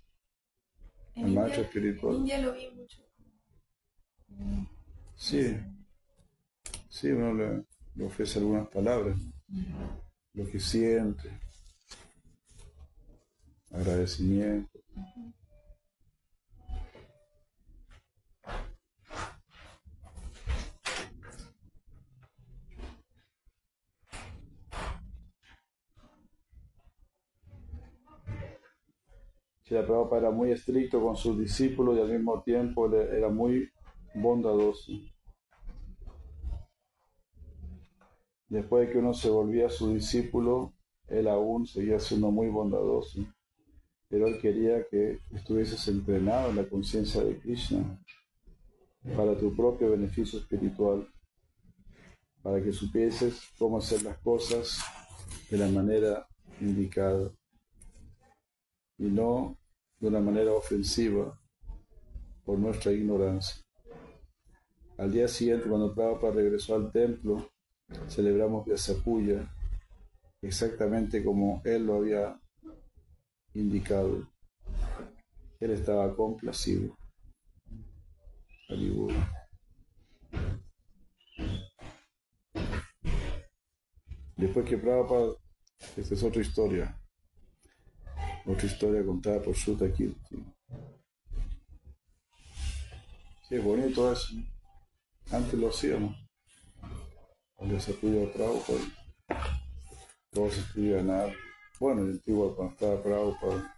al maestro India, en espiritual. India lo vi mucho. Sí, sí, uno le, le ofrece algunas palabras, lo que siente, agradecimiento. Srila Prabhupada era muy estricto con sus discípulos y al mismo tiempo era muy bondadoso. Después de que uno se volvía su discípulo, él aún seguía siendo muy bondadoso, pero él quería que estuvieses entrenado en la conciencia de Krishna para tu propio beneficio espiritual, para que supieses cómo hacer las cosas de la manera indicada y no de una manera ofensiva por nuestra ignorancia. Al día siguiente, cuando Prabhupada regresó al templo, celebramos Vyasapuya exactamente como él lo había indicado. Él estaba complacido. Después que Prabhupada, esta es otra historia, otra historia contada por Sutta Kirti. Sí, es bonito eso. Antes lo hacíamos. Cuando se pudo Prabhupada, todos escribían nada. Bueno, en el antiguo cuando estaba Prabhupada.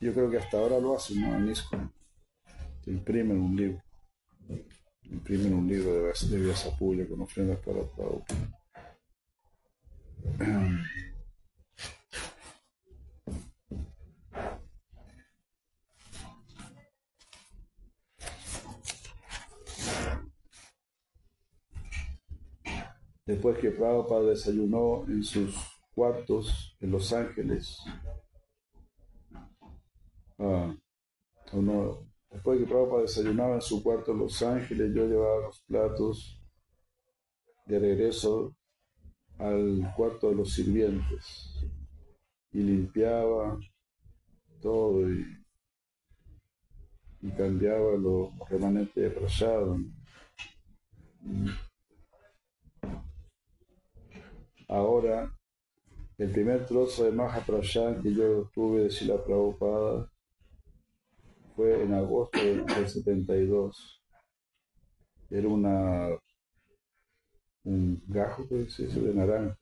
Yo creo que hasta ahora lo hacen, ¿no? En. Te imprimen un libro. Imprimen un libro de, de Vyasapuya con ofrendas para Prabhupada. Después que Prabhupada desayunó en sus cuartos en Los Ángeles, ah, después que Prabhupada desayunaba en su cuarto en Los Ángeles, yo llevaba los platos de regreso al cuarto de los sirvientes y limpiaba todo y, cambiaba los remanentes de prasada. Ahora, el primer trozo de Mahaprashan que yo tuve de Sila Prabhupada fue en agosto del del 72. Era una un gajo, decirse, de naranja.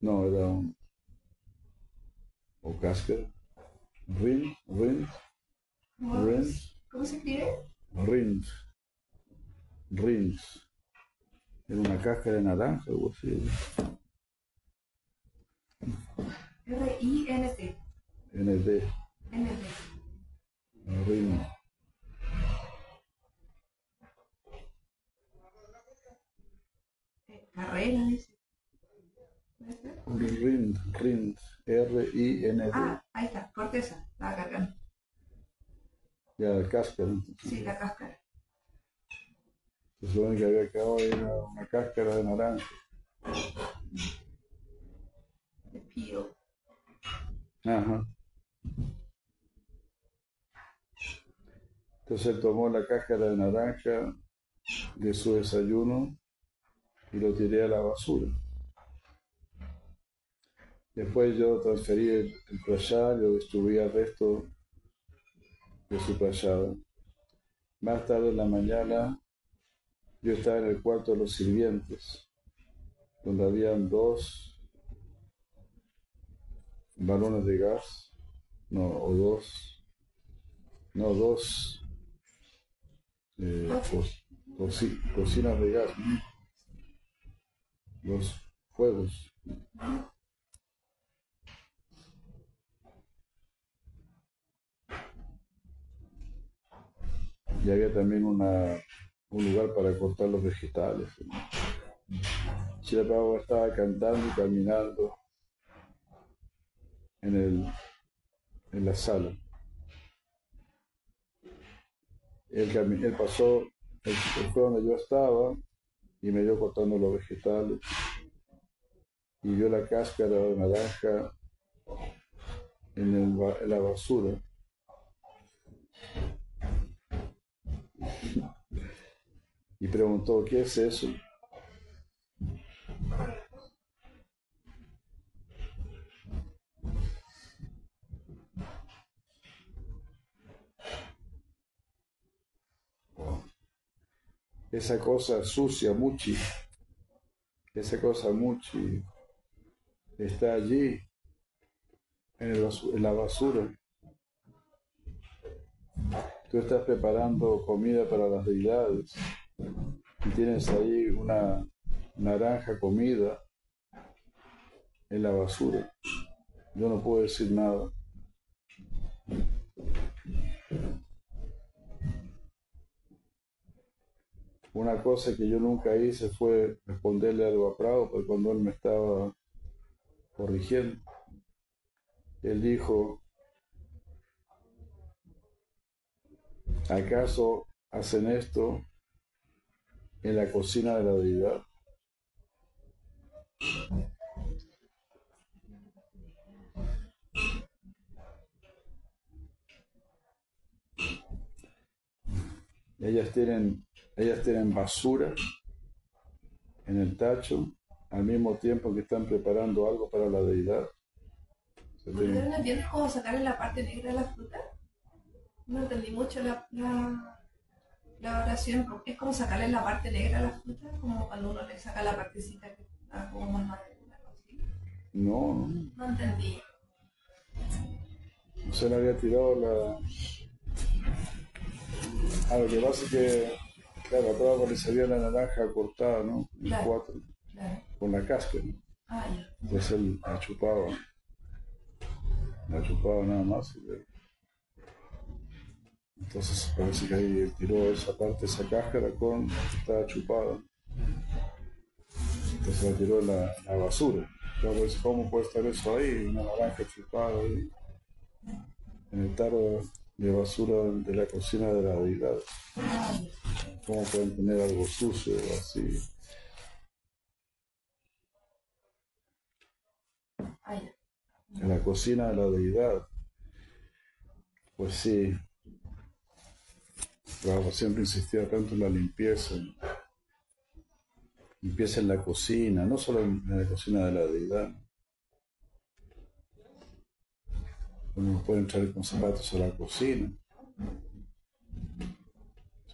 No, era un o cáscara. Rind, rind, ¿Cómo, rind, cómo se escribe? rind, rind. Era una cáscara de naranja, algo así. R-I-N-T. ND, N-T. rind. Eh, Carrera, dice. Rind, rind, R-I-N-D. Ah, ahí está, corteza. La cargan. Ya, la cáscara. Sí, la cáscara. Lo único que había quedado era una cáscara de naranja. De. Ajá. Entonces él tomó la cáscara de naranja de su desayuno y lo tiré a la basura. Después yo transferí el, el prasad, yo distribuí el resto de su prasada. Más tarde en la mañana yo estaba en el cuarto de los sirvientes, donde habían dos balones de gas, no, o dos, no, dos eh, co- coci- cocinas de gas, los fuegos. y había también una, un lugar para cortar los vegetales. Shila Prabhupada estaba cantando y caminando en, el, en la sala. Él, él pasó, fue donde yo estaba y me dio cortando los vegetales y vio la cáscara de naranja en, el en la basura. Y preguntó, ¿qué es eso? Esa cosa sucia, muchi, esa cosa muchi está allí en, el en la basura. Tú estás preparando comida para las deidades y tienes ahí una naranja comida en la basura. Yo no puedo decir nada. Una cosa que yo nunca hice fue responderle algo a Prado, porque cuando él me estaba corrigiendo, él dijo, ¿acaso hacen esto en la cocina de la deidad? Ellas tienen, ellas tienen basura en el tacho al mismo tiempo que están preparando algo para la deidad. Se ¿Ustedes ven- no entienden cómo sacarle la parte negra a la fruta? No entendí mucho la, la, la oración. Es como sacarle la parte negra a la fruta, como cuando uno le saca la partecita que está como más así. No, no. No entendí. Se le había tirado la. Ah, lo que pasa es que, claro, a toda le salía la naranja cortada, ¿no? En Claro. cuatro, Claro. con la cáscara. Ah, ya. Entonces él la chupaba. La chupaba nada más. y le- Entonces parece que ahí tiró esa parte, esa cáscara con estaba chupada. Entonces la tiró la, la basura. Claro, ¿cómo puede estar eso ahí? Una naranja chupada ahí. En el tarro de basura de la cocina de la deidad. ¿Cómo pueden tener algo sucio así? Ah, ya. en la cocina de la deidad. Pues sí, Siempre insistía tanto en la limpieza. Limpieza en la cocina, no solo en la cocina de la deidad. Uno no puede entrar con zapatos a la cocina.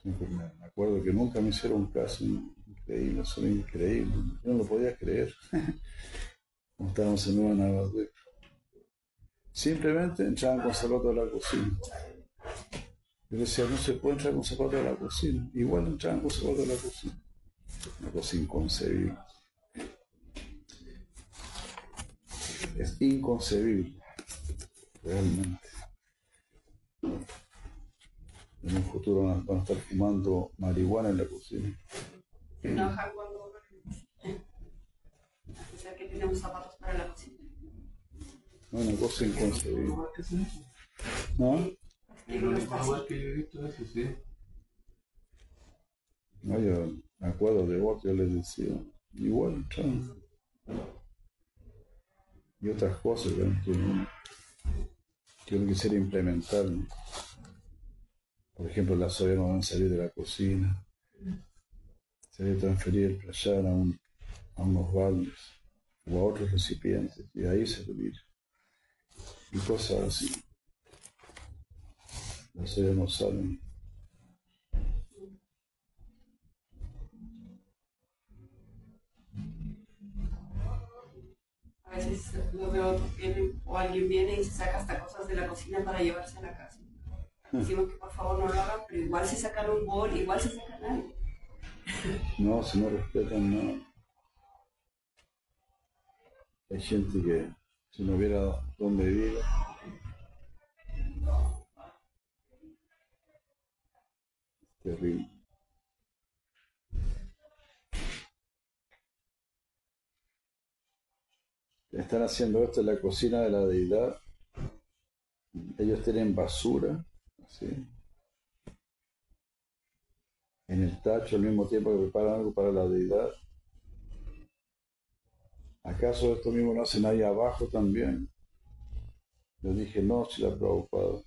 Me acuerdo que nunca me hicieron caso, increíble, son increíbles. Yo no lo podía creer. Como estábamos en Nueva Navadvip. Simplemente entraban con zapatos a la cocina. Yo decía, no se puede entrar con zapatos a la cocina. Igual entraban con zapatos a la cocina. Una cosa inconcebible. Es inconcebible. Realmente. En un futuro van a, van a estar fumando marihuana en la cocina. enoja cuando o sea que tenemos zapatos para la cocina. No, una cosa inconcebible. ¿No? Digo, no. Igual que yo he visto eso, sí. No, yo me acuerdo de vos, yo les decía, igual. Y otras cosas que uno, que implementar. ¿no? Por ejemplo, las ollas no van a salir de la cocina. Se debe transferir el playar a, un, a unos baldes o a otros recipientes y ahí servir. Y cosas así. No salen. A veces lo veo viene, o alguien viene y se saca hasta cosas de la cocina para llevarse a la casa. Decimos que por favor no lo hagan, pero igual se sacan un bol, igual se sacan algo. No, si no respetan nada. Hay gente que si no hubiera donde vivir, Terrible. Están haciendo esto en la cocina de la deidad. Ellos tienen basura, así, en el tacho al mismo tiempo que preparan algo para la deidad. ¿Acaso esto mismo lo hacen ahí abajo también? Yo dije, no, si la preocupado.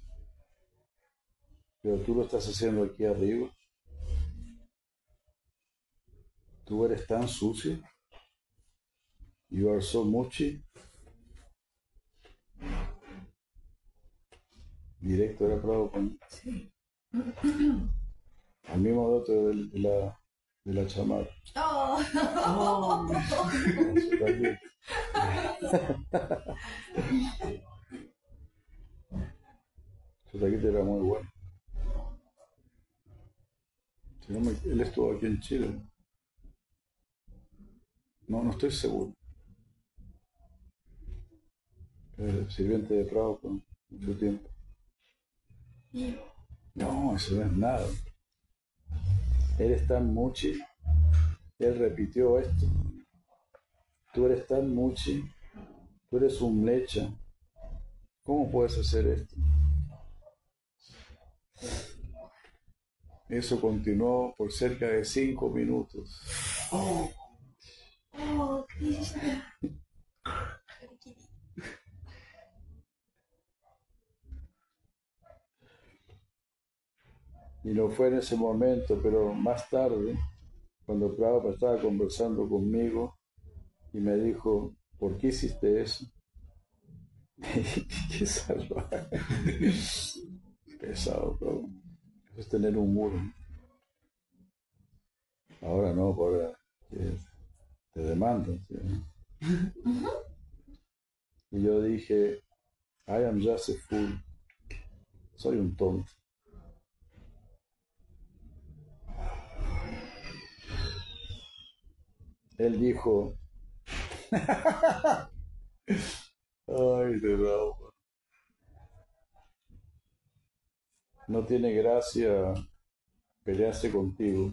Pero tú lo estás haciendo aquí arriba. Tú eres tan sucio. You are so muchi. Directo era Prabhupada. Sí. Al mismo dato de, la, de la chamara. Oh. Su taquito era muy bueno. Él estuvo aquí en Chile. No, no estoy seguro. Pero sirviente de Prado por mucho tiempo. No, eso no es nada. Él es tan muchi. Él repitió esto. Tú eres tan muchi. Tú eres un lecha. ¿Cómo puedes hacer esto? Eso continuó por cerca de cinco minutos. Oh, Krishna. Y no fue en ese momento, pero más tarde, cuando Prabhupada estaba conversando conmigo y me dijo, ¿por qué hiciste eso? qué salvaje. Pesado, Prabhupada. Es tener un muro. Ahora no, ahora te demandan. ¿sí? Y yo dije, I am just a fool. Soy un tonto. Él dijo, ay, de verdad. No tiene gracia pelearse contigo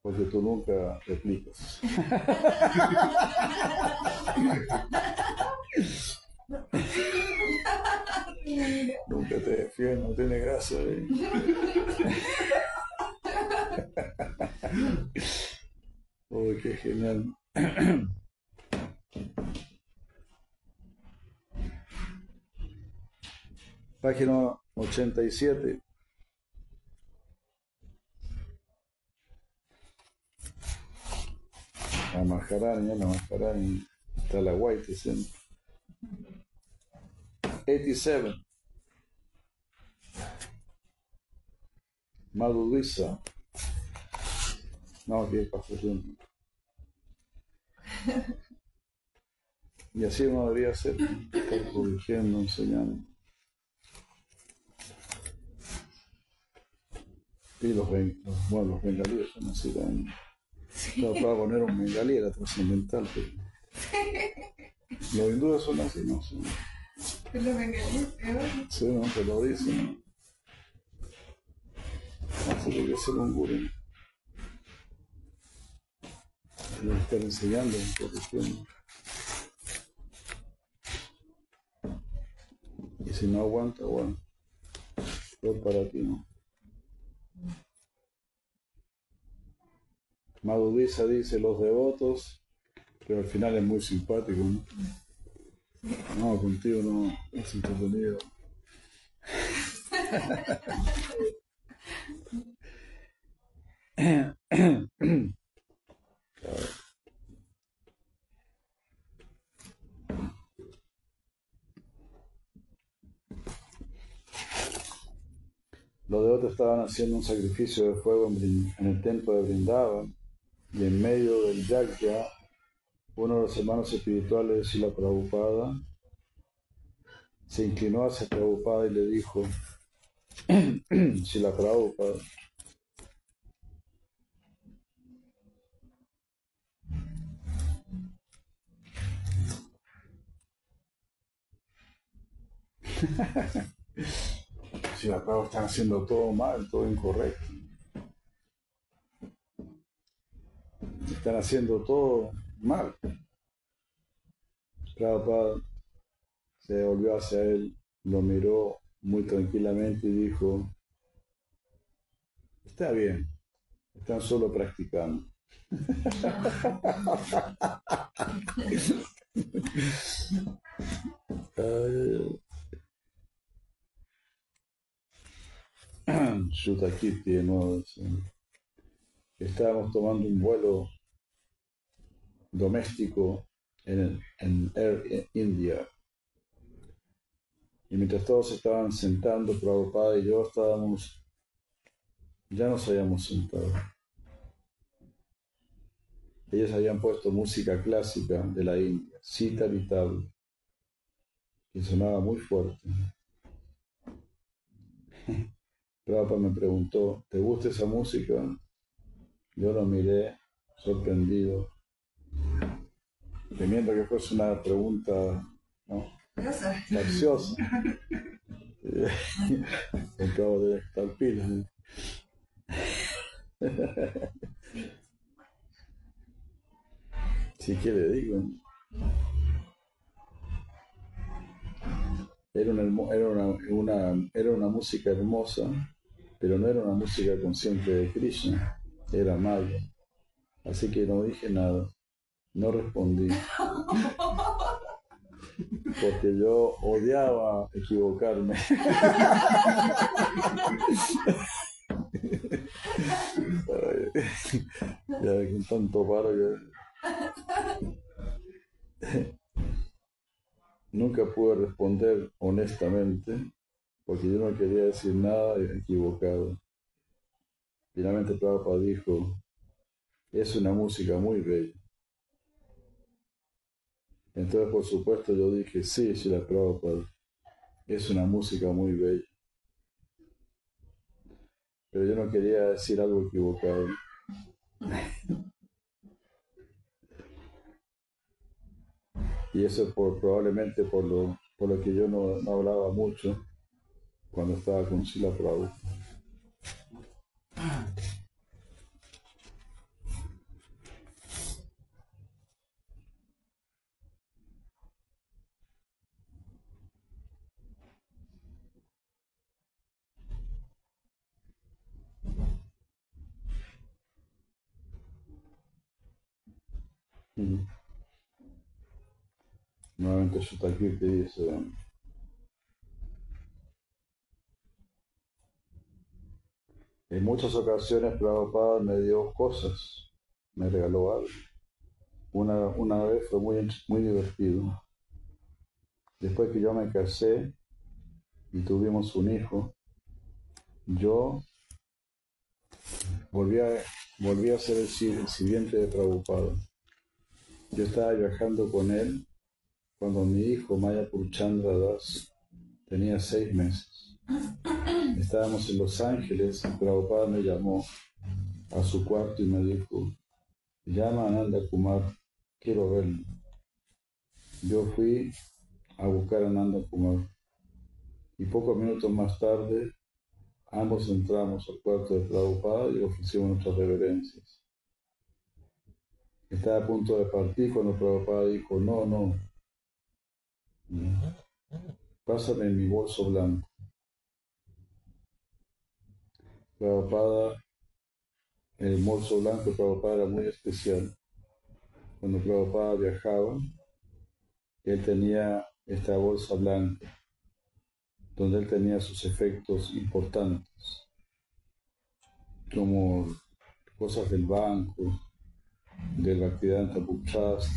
porque tú nunca replicas. nunca te defiendes, no tiene gracia. ¿eh? Oh, qué genial. Página 87. La Maharani, la Maharani, está la White siempre. 87. Madhulisa. No, que pasó tiempo. Y así uno debería ser, estar corrigiendo, enseñando. Y los, bueno, los bengalíes son así también. No, para poner un bengalí era trascendental, pero los hindúes son así, no son. Que lo bengalíes, peor. Sí, no, te lo dicen. Así que ser un gurú. Tiene que estar enseñando, corrigiendo. Y si no aguanta, bueno, peor para ti, ¿no? Madhudisa dice los devotos, pero al final es muy simpático, ¿no? No, contigo no es entretenido. Los devotos estaban haciendo un sacrificio de fuego en el templo de Brindavan y en medio del yagya, uno de los hermanos espirituales de Sila Prabhupada se inclinó hacia Prabhupada y le dijo, Sila Prabhupada, Sila Prabhupada están haciendo todo mal, todo incorrecto. Están haciendo todo mal. Prabhupada se volvió hacia él, lo miró muy tranquilamente y dijo, está bien, están solo practicando. Shutakirti de nuevo. Estábamos tomando un vuelo doméstico en, Air India. Y mientras todos estaban sentando, Prabhupada y yo estábamos, ya nos habíamos sentado. Ellos habían puesto música clásica de la India, Sita Vital, que sonaba muy fuerte. Prabhupada me preguntó, ¿te gusta esa música? Yo lo miré sorprendido, temiendo que fuese una pregunta ¿no? capciosa. Acabo de estar pilas. Sí que le digo. Era una, era, una, era una música hermosa, pero no era una música consciente de Krishna, era Maya. Así que no dije nada, no respondí. Porque yo odiaba equivocarme. ya con tanto paro Nunca pude responder honestamente porque yo no quería decir nada equivocado. Finalmente Prabhupada dijo, es una música muy bella. Entonces, por supuesto, yo dije, sí, sí, la Prabhupada, es una música muy bella. Pero yo no quería decir algo equivocado. y eso por, probablemente por lo, por lo que yo no, hablaba mucho cuando estaba con Sila Prabhupada. Nuevamente te dice, en muchas ocasiones Prabhupada me dio cosas, me regaló algo. Una, una vez fue muy, muy divertido. Después que yo me casé y tuvimos un hijo, yo volví a, volví a ser el, siguiente de Prabhupada. Yo estaba viajando con él cuando mi hijo Maya Purchandra Das tenía seis meses. Estábamos en Los Ángeles y Prabhupada me llamó a su cuarto y me dijo, llama a Nanda Kumar, quiero verlo. Yo fui a buscar a Nanda Kumar y pocos minutos más tarde ambos entramos al cuarto de Prabhupada y ofrecimos nuestras reverencias. Estaba a punto de partir cuando Prabhupada dijo, no, no, Pásame mi bolso blanco. Prabhupada, el bolso blanco de Prabhupada era muy especial. Cuando Prabhupada viajaba, él tenía esta bolsa blanca, donde él tenía sus efectos importantes, como cosas del banco, del Bhaktivedanta Trust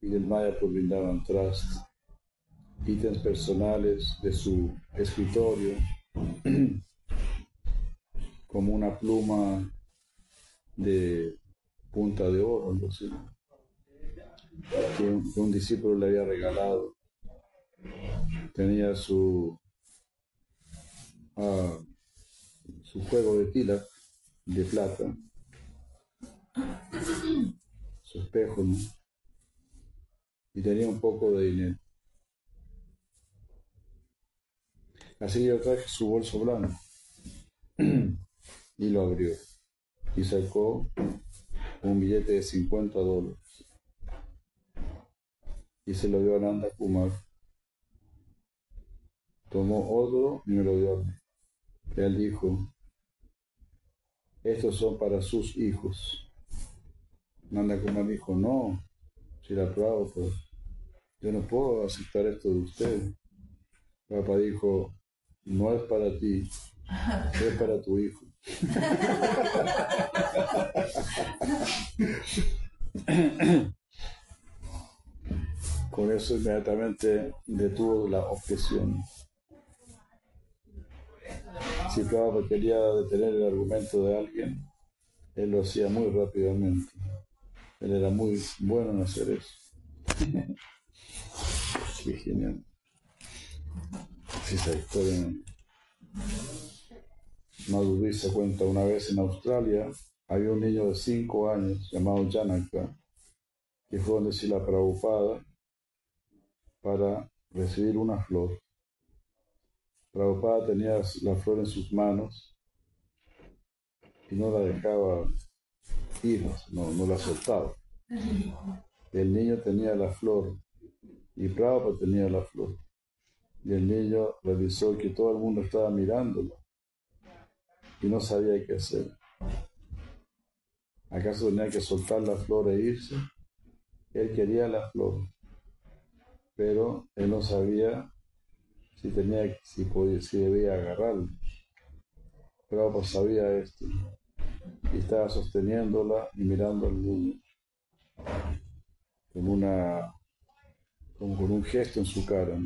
y del Maya Vrindavan Trust ítems personales de su escritorio, como una pluma de punta de oro, que un, discípulo le había regalado. Tenía su, ah, su juego de tila de plata, su espejo, y tenía un poco de dinero. Así yo traje su bolso blanco y lo abrió y sacó un billete de 50 dólares y se lo dio a Nanda Kumar. Tomó otro y me lo dio a mí. Él dijo, estos son para sus hijos. Nanda Kumar dijo, no, si la pruebo, pues yo no puedo aceptar esto de usted. Papá dijo, no es para ti, es para tu hijo. Con eso inmediatamente detuvo la objeción. Si Prabhupada quería detener el argumento de alguien, él lo hacía muy rápidamente. Él era muy bueno en hacer eso. Qué genial. Esa historia. Se cuenta una vez en Australia, había un niño de 5 años llamado Janaka, que fue donde si la Prabhupada para recibir una flor. Prabhupada tenía la flor en sus manos y no la dejaba ir, no, no la soltaba. El niño tenía la flor y Prabhupada tenía la flor. Y el niño revisó que todo el mundo estaba mirándolo y no sabía qué hacer. ¿Acaso tenía que soltar la flor e irse? Él quería la flor, pero él no sabía si tenía, si podía, si debía agarrarla. Pero pues sabía esto y estaba sosteniéndola y mirando al niño con una como con un gesto en su cara.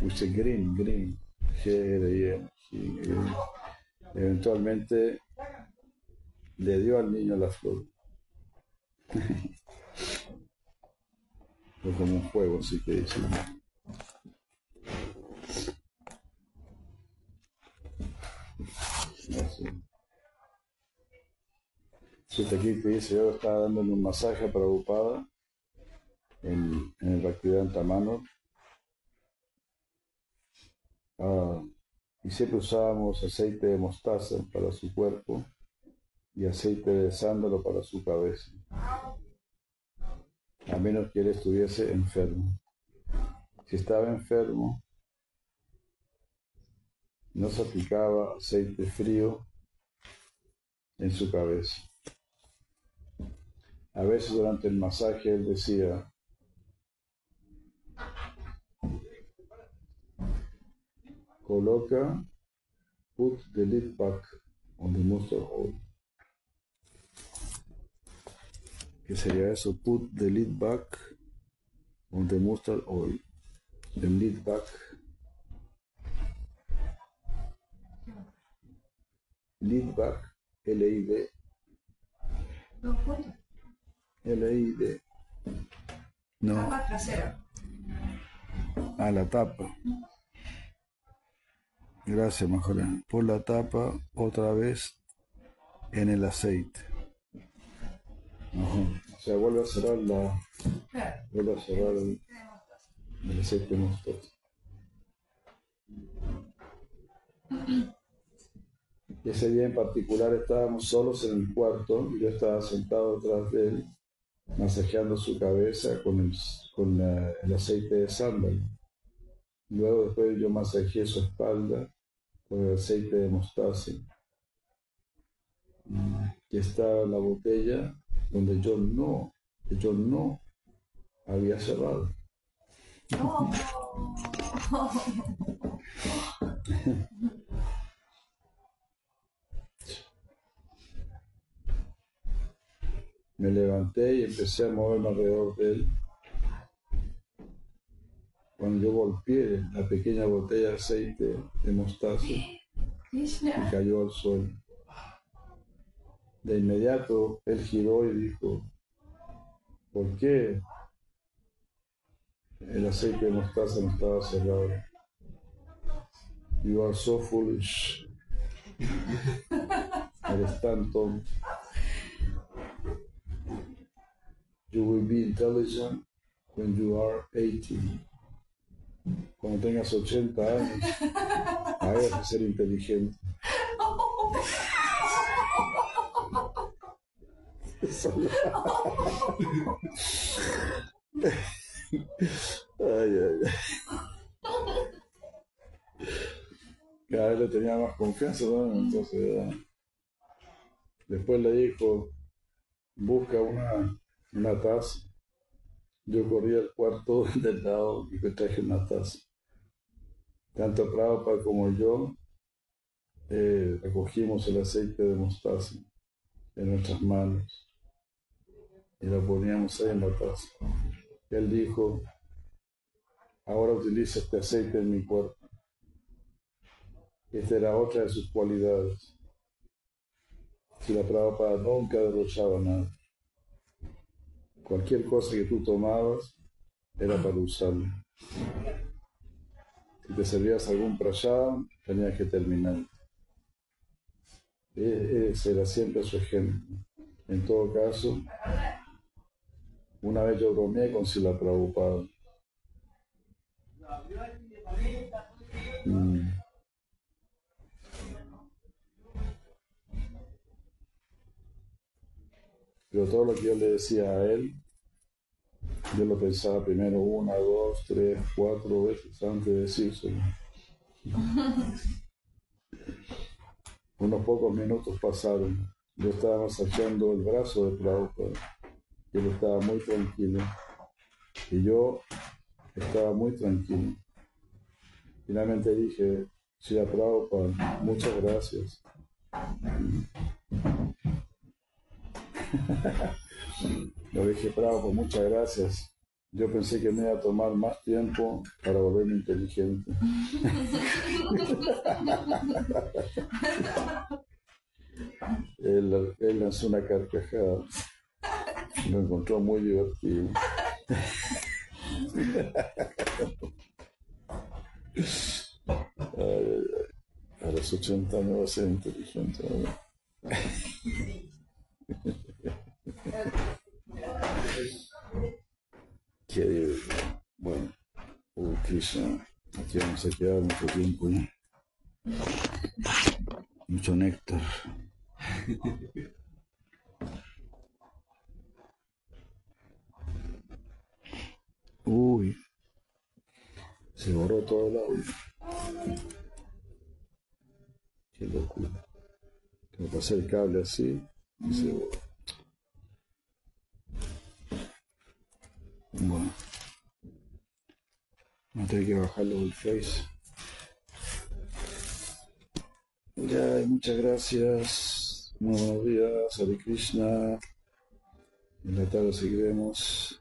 Dice green, green, G Eventualmente le dio al niño la flor. Fue como un juego, así que dice. Te aquí te dice, yo estaba dándole un masaje preocupada en, en el Bhaktivedanta Manor. Ah, y siempre usábamos aceite de mostaza para su cuerpo y aceite de sándalo para su cabeza a menos que él estuviese enfermo. Si estaba enfermo, no se aplicaba aceite frío en su cabeza. A veces durante el masaje él decía, coloca, put the lid back on the mustard oil. que sería eso, put the lid back on the mustard oil. The lid back. Lid back, L-I-D. L-I-D. No. Tapa trasera. A la tapa. Gracias, mejor. Por la tapa otra vez en el aceite. O sea, vuelve a cerrar la. Vuelve a cerrar el, aceite mostaza. Y ese día en particular estábamos solos en el cuarto yo estaba sentado detrás de él, masajeando su cabeza con el, con el aceite de sándalo. Luego después yo masajeé su espalda con el aceite de mostaza. Y estaba la botella donde yo no, yo no había cerrado. Me levanté y empecé a moverme alrededor de él. Cuando yo golpeé la pequeña botella de aceite de mostaza y cayó al suelo. De inmediato él giró y dijo, ¿por qué el aceite de mostaza no estaba cerrado? You are so foolish. Eres tan tonto. You will be intelligent when you are 18. Cuando tengas 80 años, vas a ser inteligente. Ay, ay, ay. Cada vez le tenía más confianza, ¿no? Entonces, después le dijo, busca una, una taza. Yo corrí al cuarto del lado y traje una taza. Tanto Prabhupada como yo eh, recogimos el aceite de mostaza en nuestras manos y lo poníamos ahí en la taza. Él dijo, ahora utiliza este aceite en mi cuerpo. Esta era otra de sus cualidades. Si la Prabhupada nunca derrochaba nada. Cualquier cosa que tú tomabas era para usarlo. Si te servías algún prayá, tenías que terminar. E- Ese era siempre su ejemplo. En todo caso, una vez yo bromeé con Sila Prabhupada. Mm. Pero todo lo que yo le decía a él, yo lo pensaba primero una, dos, tres, cuatro veces antes de decírselo. Unos pocos minutos pasaron. Yo estaba masajeando el brazo de Prabhupada y él estaba muy tranquilo. Y yo estaba muy tranquilo. Finalmente dije, sí, a Prabhupada, muchas gracias. Lo dije, Prabhupada, muchas gracias. Yo pensé que me iba a tomar más tiempo para volverme inteligente. Él, él lanzó una carcajada. Lo encontró muy divertido. A los 80 años va a ser inteligente. Divertido. Bueno, oh Krishna, aquí vamos a quedar mucho tiempo. ¿no? Mucho néctar. Uy, se borró todo el audio. Qué locura. Me pasé el cable así y se borró. Bueno, no tengo que bajarlo del Face. Ya, muchas gracias. Muy buenos días, Hare Krishna. En la tarde seguiremos.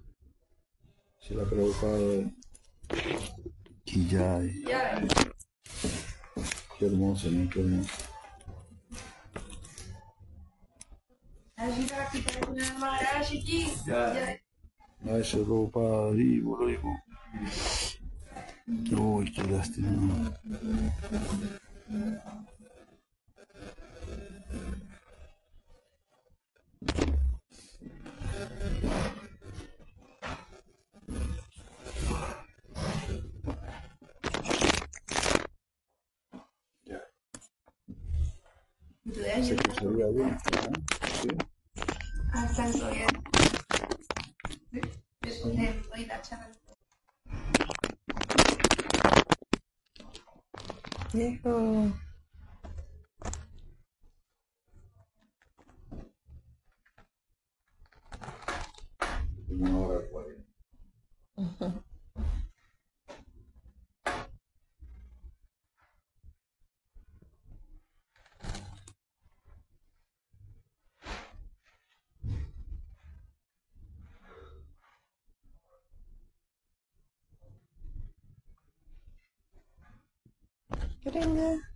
Si la Prabhupada. Y ya, qué hermoso, ¿no? Qué hermoso. Ajita Maharaj ki. Ya. Ya. Ay, se Prabhupada, vivo, lo digo. Uy, qué lástima. ¿Tú de Se año? escucharía bien, ¿no? ¿Sí? Ah, está bien. Sí. Eh, voy a tachar. Viejo. Yeah.